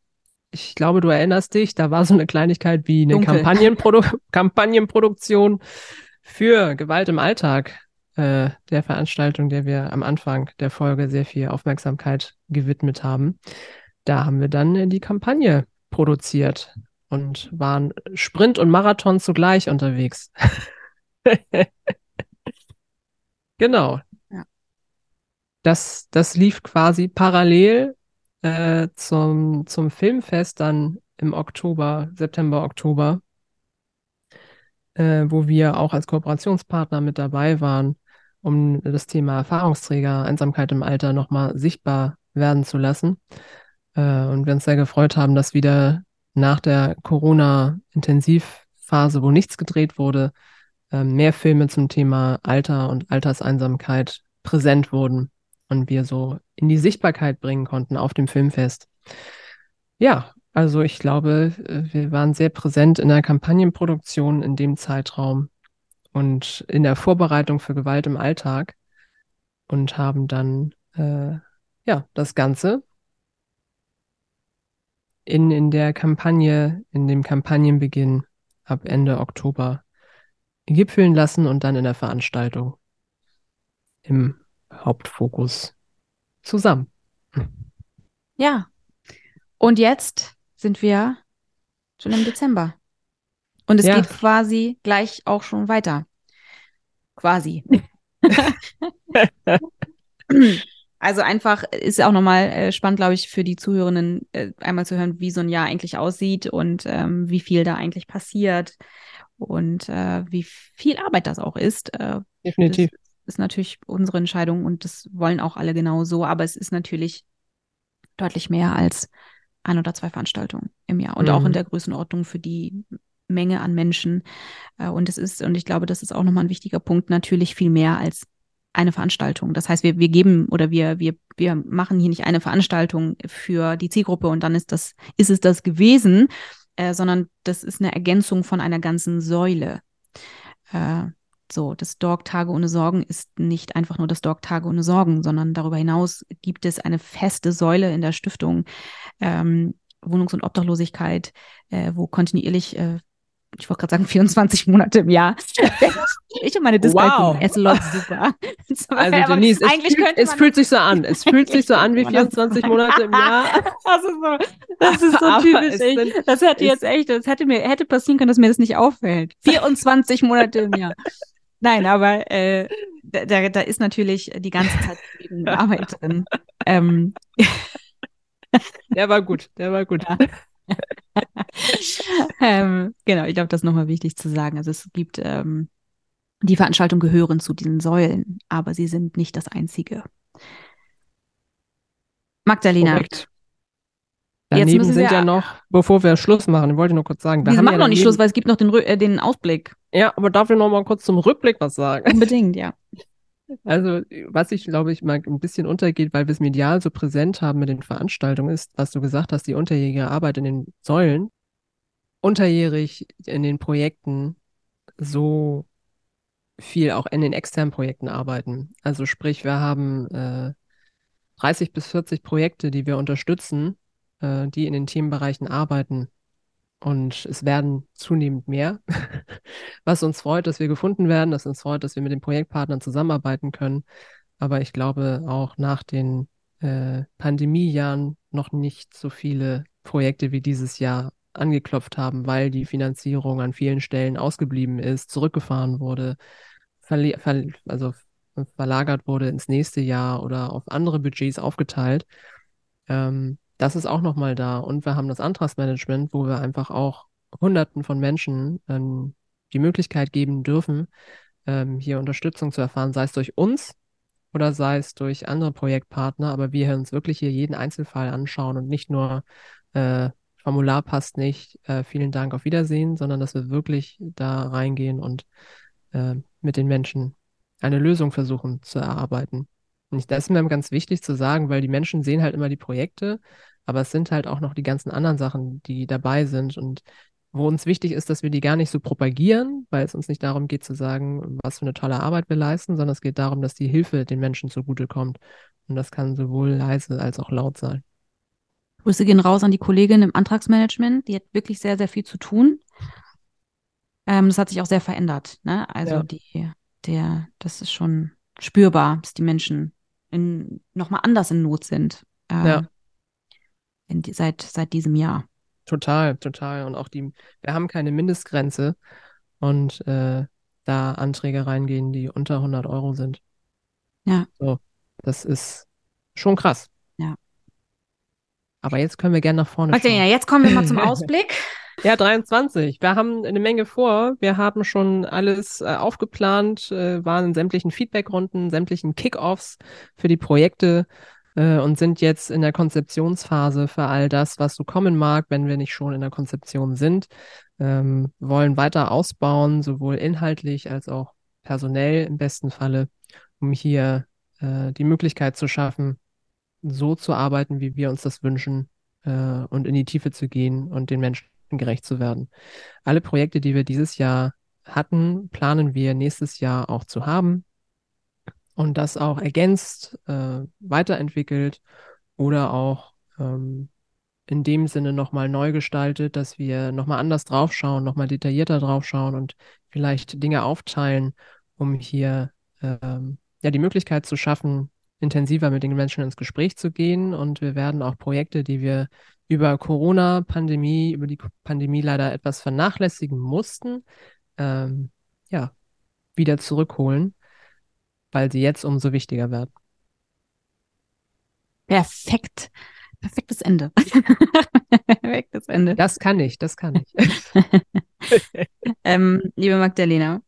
Ich glaube, du erinnerst dich, da war so eine Kleinigkeit wie eine Kampagnenprodu Kampagnenproduktion für Gewalt im Alltag äh, der Veranstaltung, der wir am Anfang der Folge sehr viel Aufmerksamkeit gewidmet haben. Da haben wir dann äh, die Kampagne produziert und waren Sprint und Marathon zugleich unterwegs. genau. Ja. Das, das lief quasi parallel äh, zum, zum Filmfest dann im Oktober, September, Oktober. äh, wo wir auch als Kooperationspartner mit dabei waren, um das Thema Erfahrungsträger, Einsamkeit im Alter nochmal sichtbar werden zu lassen. Äh, und wir uns sehr gefreut haben, dass wieder nach der Corona-Intensivphase, wo nichts gedreht wurde, äh, mehr Filme zum Thema Alter und Alterseinsamkeit präsent wurden und wir so in die Sichtbarkeit bringen konnten auf dem Filmfest. Ja, also ich glaube, äh, wir waren sehr präsent in der Kampagnenproduktion in dem Zeitraum und in der Vorbereitung für Gewalt im Alltag und haben dann äh, ja das Ganze in, in der Kampagne, in dem Kampagnenbeginn ab Ende Oktober gipfeln lassen und dann in der Veranstaltung im Hauptfokus zusammen. Ja. Und jetzt sind wir schon im Dezember. Und es ja. geht quasi gleich auch schon weiter. Quasi. also einfach ist auch nochmal äh, spannend, glaube ich, für die Zuhörenden äh, einmal zu hören, wie so ein Jahr eigentlich aussieht und ähm, wie viel da eigentlich passiert und äh, wie viel Arbeit das auch ist. Äh, Definitiv. Das ist natürlich unsere Entscheidung und das wollen auch alle genau so, aber es ist natürlich deutlich mehr als ein oder zwei Veranstaltungen im Jahr und mhm. auch in mhm. der Größenordnung für die Menge an Menschen. Äh, und es ist, und ich glaube, das ist auch nochmal ein wichtiger Punkt, natürlich viel mehr als eine Veranstaltung. Das heißt, wir, wir geben oder wir, wir, wir machen hier nicht eine Veranstaltung für die Zielgruppe und dann ist das, ist es das gewesen, äh, sondern das ist eine Ergänzung von einer ganzen Säule. Äh, so, das Dog Tage ohne Sorgen ist nicht einfach nur das Dog Tage ohne Sorgen, sondern darüber hinaus gibt es eine feste Säule in der Stiftung ähm, Wohnungs- und Obdachlosigkeit, äh, wo kontinuierlich äh, ich wollte gerade sagen 24 Monate im Jahr. ich und meine Dyskalkulie, wow. es läuft super. also Denise, es, fühlt, es fühlt sich so an. Es fühlt sich so an wie 24 Monate im Jahr. Das ist so, das ist so typisch. Echt. Das hätte jetzt echt, das hätte mir hätte passieren können, dass mir das nicht auffällt. 24 Monate im Jahr. Nein, aber äh, da, da ist natürlich die ganze Zeit Arbeit drin. Ähm. Der war gut, der war gut. Ja. ähm, genau, ich glaube, das ist nochmal wichtig zu sagen. Also es gibt, ähm, die Veranstaltungen gehören zu diesen Säulen, aber sie sind nicht das einzige. Magdalena. Korrekt. Daneben sind wir, ja noch, bevor wir Schluss machen, ich wollte nur kurz sagen. Wir machen ja noch nicht Schluss, weil es gibt noch den, äh, den Ausblick. Ja, aber darf ich noch mal kurz zum Rückblick was sagen? Unbedingt, ja. Also, was ich glaube ich mal ein bisschen untergeht, weil wir es medial so präsent haben mit den Veranstaltungen, ist, was du gesagt hast, die unterjährige Arbeit in den Säulen, unterjährig in den Projekten so viel auch in den externen Projekten arbeiten. Also sprich, wir haben äh, 30 bis 40 Projekte, die wir unterstützen, äh, die in den Themenbereichen arbeiten. Und es werden zunehmend mehr, was uns freut, dass wir gefunden werden, dass uns freut, dass wir mit den Projektpartnern zusammenarbeiten können. Aber ich glaube auch nach den äh, Pandemiejahren noch nicht so viele Projekte wie dieses Jahr angeklopft haben, weil die Finanzierung an vielen Stellen ausgeblieben ist, zurückgefahren wurde, verle ver also verlagert wurde ins nächste Jahr oder auf andere Budgets aufgeteilt. Ähm, das ist auch nochmal da. Und wir haben das Antragsmanagement, wo wir einfach auch Hunderten von Menschen ähm, die Möglichkeit geben dürfen, ähm, hier Unterstützung zu erfahren, sei es durch uns oder sei es durch andere Projektpartner. Aber wir uns wirklich hier jeden Einzelfall anschauen und nicht nur äh, Formular passt nicht, äh, vielen Dank, auf Wiedersehen, sondern dass wir wirklich da reingehen und äh, mit den Menschen eine Lösung versuchen zu erarbeiten. Und das ist mir ganz wichtig zu sagen, weil die Menschen sehen halt immer die Projekte aber es sind halt auch noch die ganzen anderen Sachen, die dabei sind und wo uns wichtig ist, dass wir die gar nicht so propagieren, weil es uns nicht darum geht zu sagen, was für eine tolle Arbeit wir leisten, sondern es geht darum, dass die Hilfe den Menschen zugutekommt. Und das kann sowohl leise als auch laut sein. Grüße gehen raus an die Kollegin im Antragsmanagement. Die hat wirklich sehr, sehr viel zu tun. Ähm, das hat sich auch sehr verändert. Ne? Also ja. die, der, das ist schon spürbar, dass die Menschen nochmal anders in Not sind. Ähm, ja in, seit, seit diesem Jahr. Total, total. Und auch die, wir haben keine Mindestgrenze und äh, da Anträge reingehen, die unter 100 Euro sind. Ja. So, das ist schon krass. Ja. Aber jetzt können wir gerne nach vorne okay, schauen. Ja, jetzt kommen wir mal zum Ausblick. Ja, 23. Wir haben eine Menge vor. Wir haben schon alles äh, aufgeplant, äh, waren in sämtlichen Feedbackrunden, sämtlichen Kickoffs für die Projekte äh, und sind jetzt in der Konzeptionsphase für all das, was so kommen mag, wenn wir nicht schon in der Konzeption sind. Ähm, wollen weiter ausbauen, sowohl inhaltlich als auch personell im besten Falle, um hier äh, die Möglichkeit zu schaffen, so zu arbeiten, wie wir uns das wünschen äh, und in die Tiefe zu gehen und den Menschen gerecht zu werden. Alle Projekte, die wir dieses Jahr hatten, planen wir nächstes Jahr auch zu haben und das auch ergänzt, äh, weiterentwickelt oder auch ähm, in dem Sinne nochmal neu gestaltet, dass wir nochmal anders draufschauen, nochmal detaillierter draufschauen und vielleicht Dinge aufteilen, um hier ähm, ja die Möglichkeit zu schaffen, intensiver mit den Menschen ins Gespräch zu gehen. Und wir werden auch Projekte, die wir über Corona-Pandemie, über die Pandemie leider etwas vernachlässigen mussten, ähm, ja, wieder zurückholen, weil sie jetzt umso wichtiger werden. Perfekt. Perfektes Ende. Perfektes Ende. Das kann ich, das kann ich. ähm, liebe Magdalena,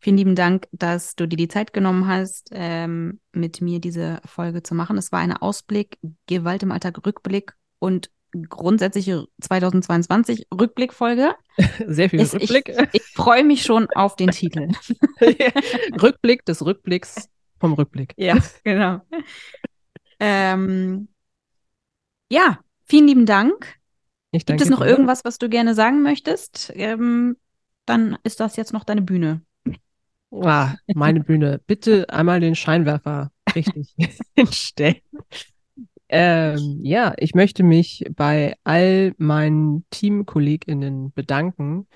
vielen lieben Dank, dass du dir die Zeit genommen hast, ähm, mit mir diese Folge zu machen. Es war ein Ausblick, Gewalt im Alltag, Rückblick und grundsätzliche 2022 Rückblickfolge. Sehr viel Rückblick. Ich, ich freue mich schon auf den Titel. Rückblick des Rückblicks vom Rückblick. Ja, genau. Ähm, ja, vielen lieben Dank. Ich Gibt es noch dir. irgendwas, was du gerne sagen möchtest? Ähm, dann ist das jetzt noch deine Bühne. Ah, meine Bühne. Bitte einmal den Scheinwerfer richtig hinstellen. Ähm, ja, ich möchte mich bei all meinen TeamkollegInnen bedanken,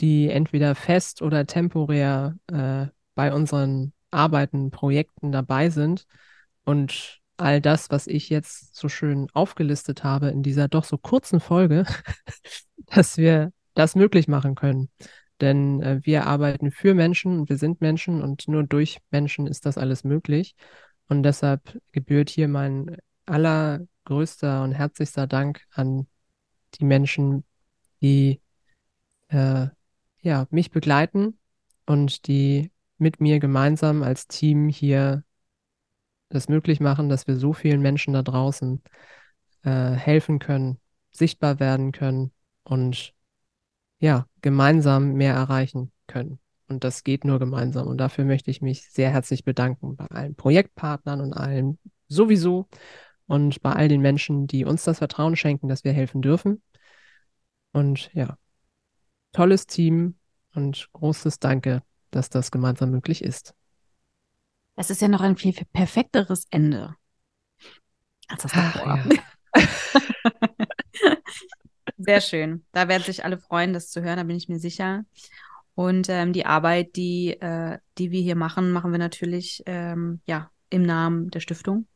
die entweder fest oder temporär äh, bei unseren Arbeiten, Projekten dabei sind und all das, was ich jetzt so schön aufgelistet habe in dieser doch so kurzen Folge, dass wir das möglich machen können. Denn äh, wir arbeiten für Menschen und wir sind Menschen und nur durch Menschen ist das alles möglich. Und deshalb gebührt hier mein allergrößter und herzlichster Dank an die Menschen, die äh, ja, mich begleiten und die mit mir gemeinsam als Team hier das möglich machen, dass wir so vielen Menschen da draußen äh, helfen können, sichtbar werden können und ja, gemeinsam mehr erreichen können. Und das geht nur gemeinsam. Und dafür möchte ich mich sehr herzlich bedanken bei allen Projektpartnern und allen sowieso und bei all den Menschen, die uns das Vertrauen schenken, dass wir helfen dürfen. Und ja, tolles Team und großes Danke, dass das gemeinsam möglich ist. Es ist ja noch ein viel, viel perfekteres Ende als das davor. Ja. Sehr schön. Da werden sich alle freuen, das zu hören, da bin ich mir sicher. Und ähm, die Arbeit, die, äh, die wir hier machen, machen wir natürlich ähm, ja, im Namen der Stiftung.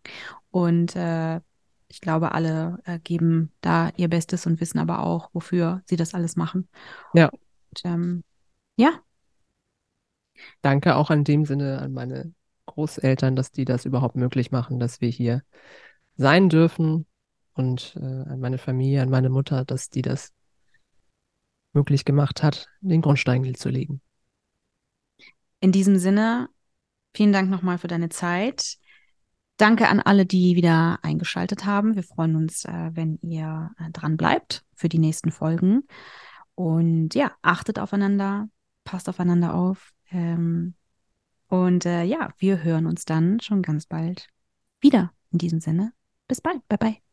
Und äh, ich glaube, alle äh, geben da ihr Bestes und wissen aber auch, wofür sie das alles machen. Ja. Und, ähm, ja. Danke auch in dem Sinne an meine Großeltern, dass die das überhaupt möglich machen, dass wir hier sein dürfen und äh, an meine Familie, an meine Mutter, dass die das möglich gemacht hat, den Grundstein zu legen. In diesem Sinne, vielen Dank nochmal für deine Zeit. Danke an alle, die wieder eingeschaltet haben. Wir freuen uns, äh, wenn ihr äh, dran bleibt für die nächsten Folgen. Und ja, achtet aufeinander, passt aufeinander auf. Ähm, und äh, ja, wir hören uns dann schon ganz bald wieder. In diesem Sinne, bis bald. Bye bye.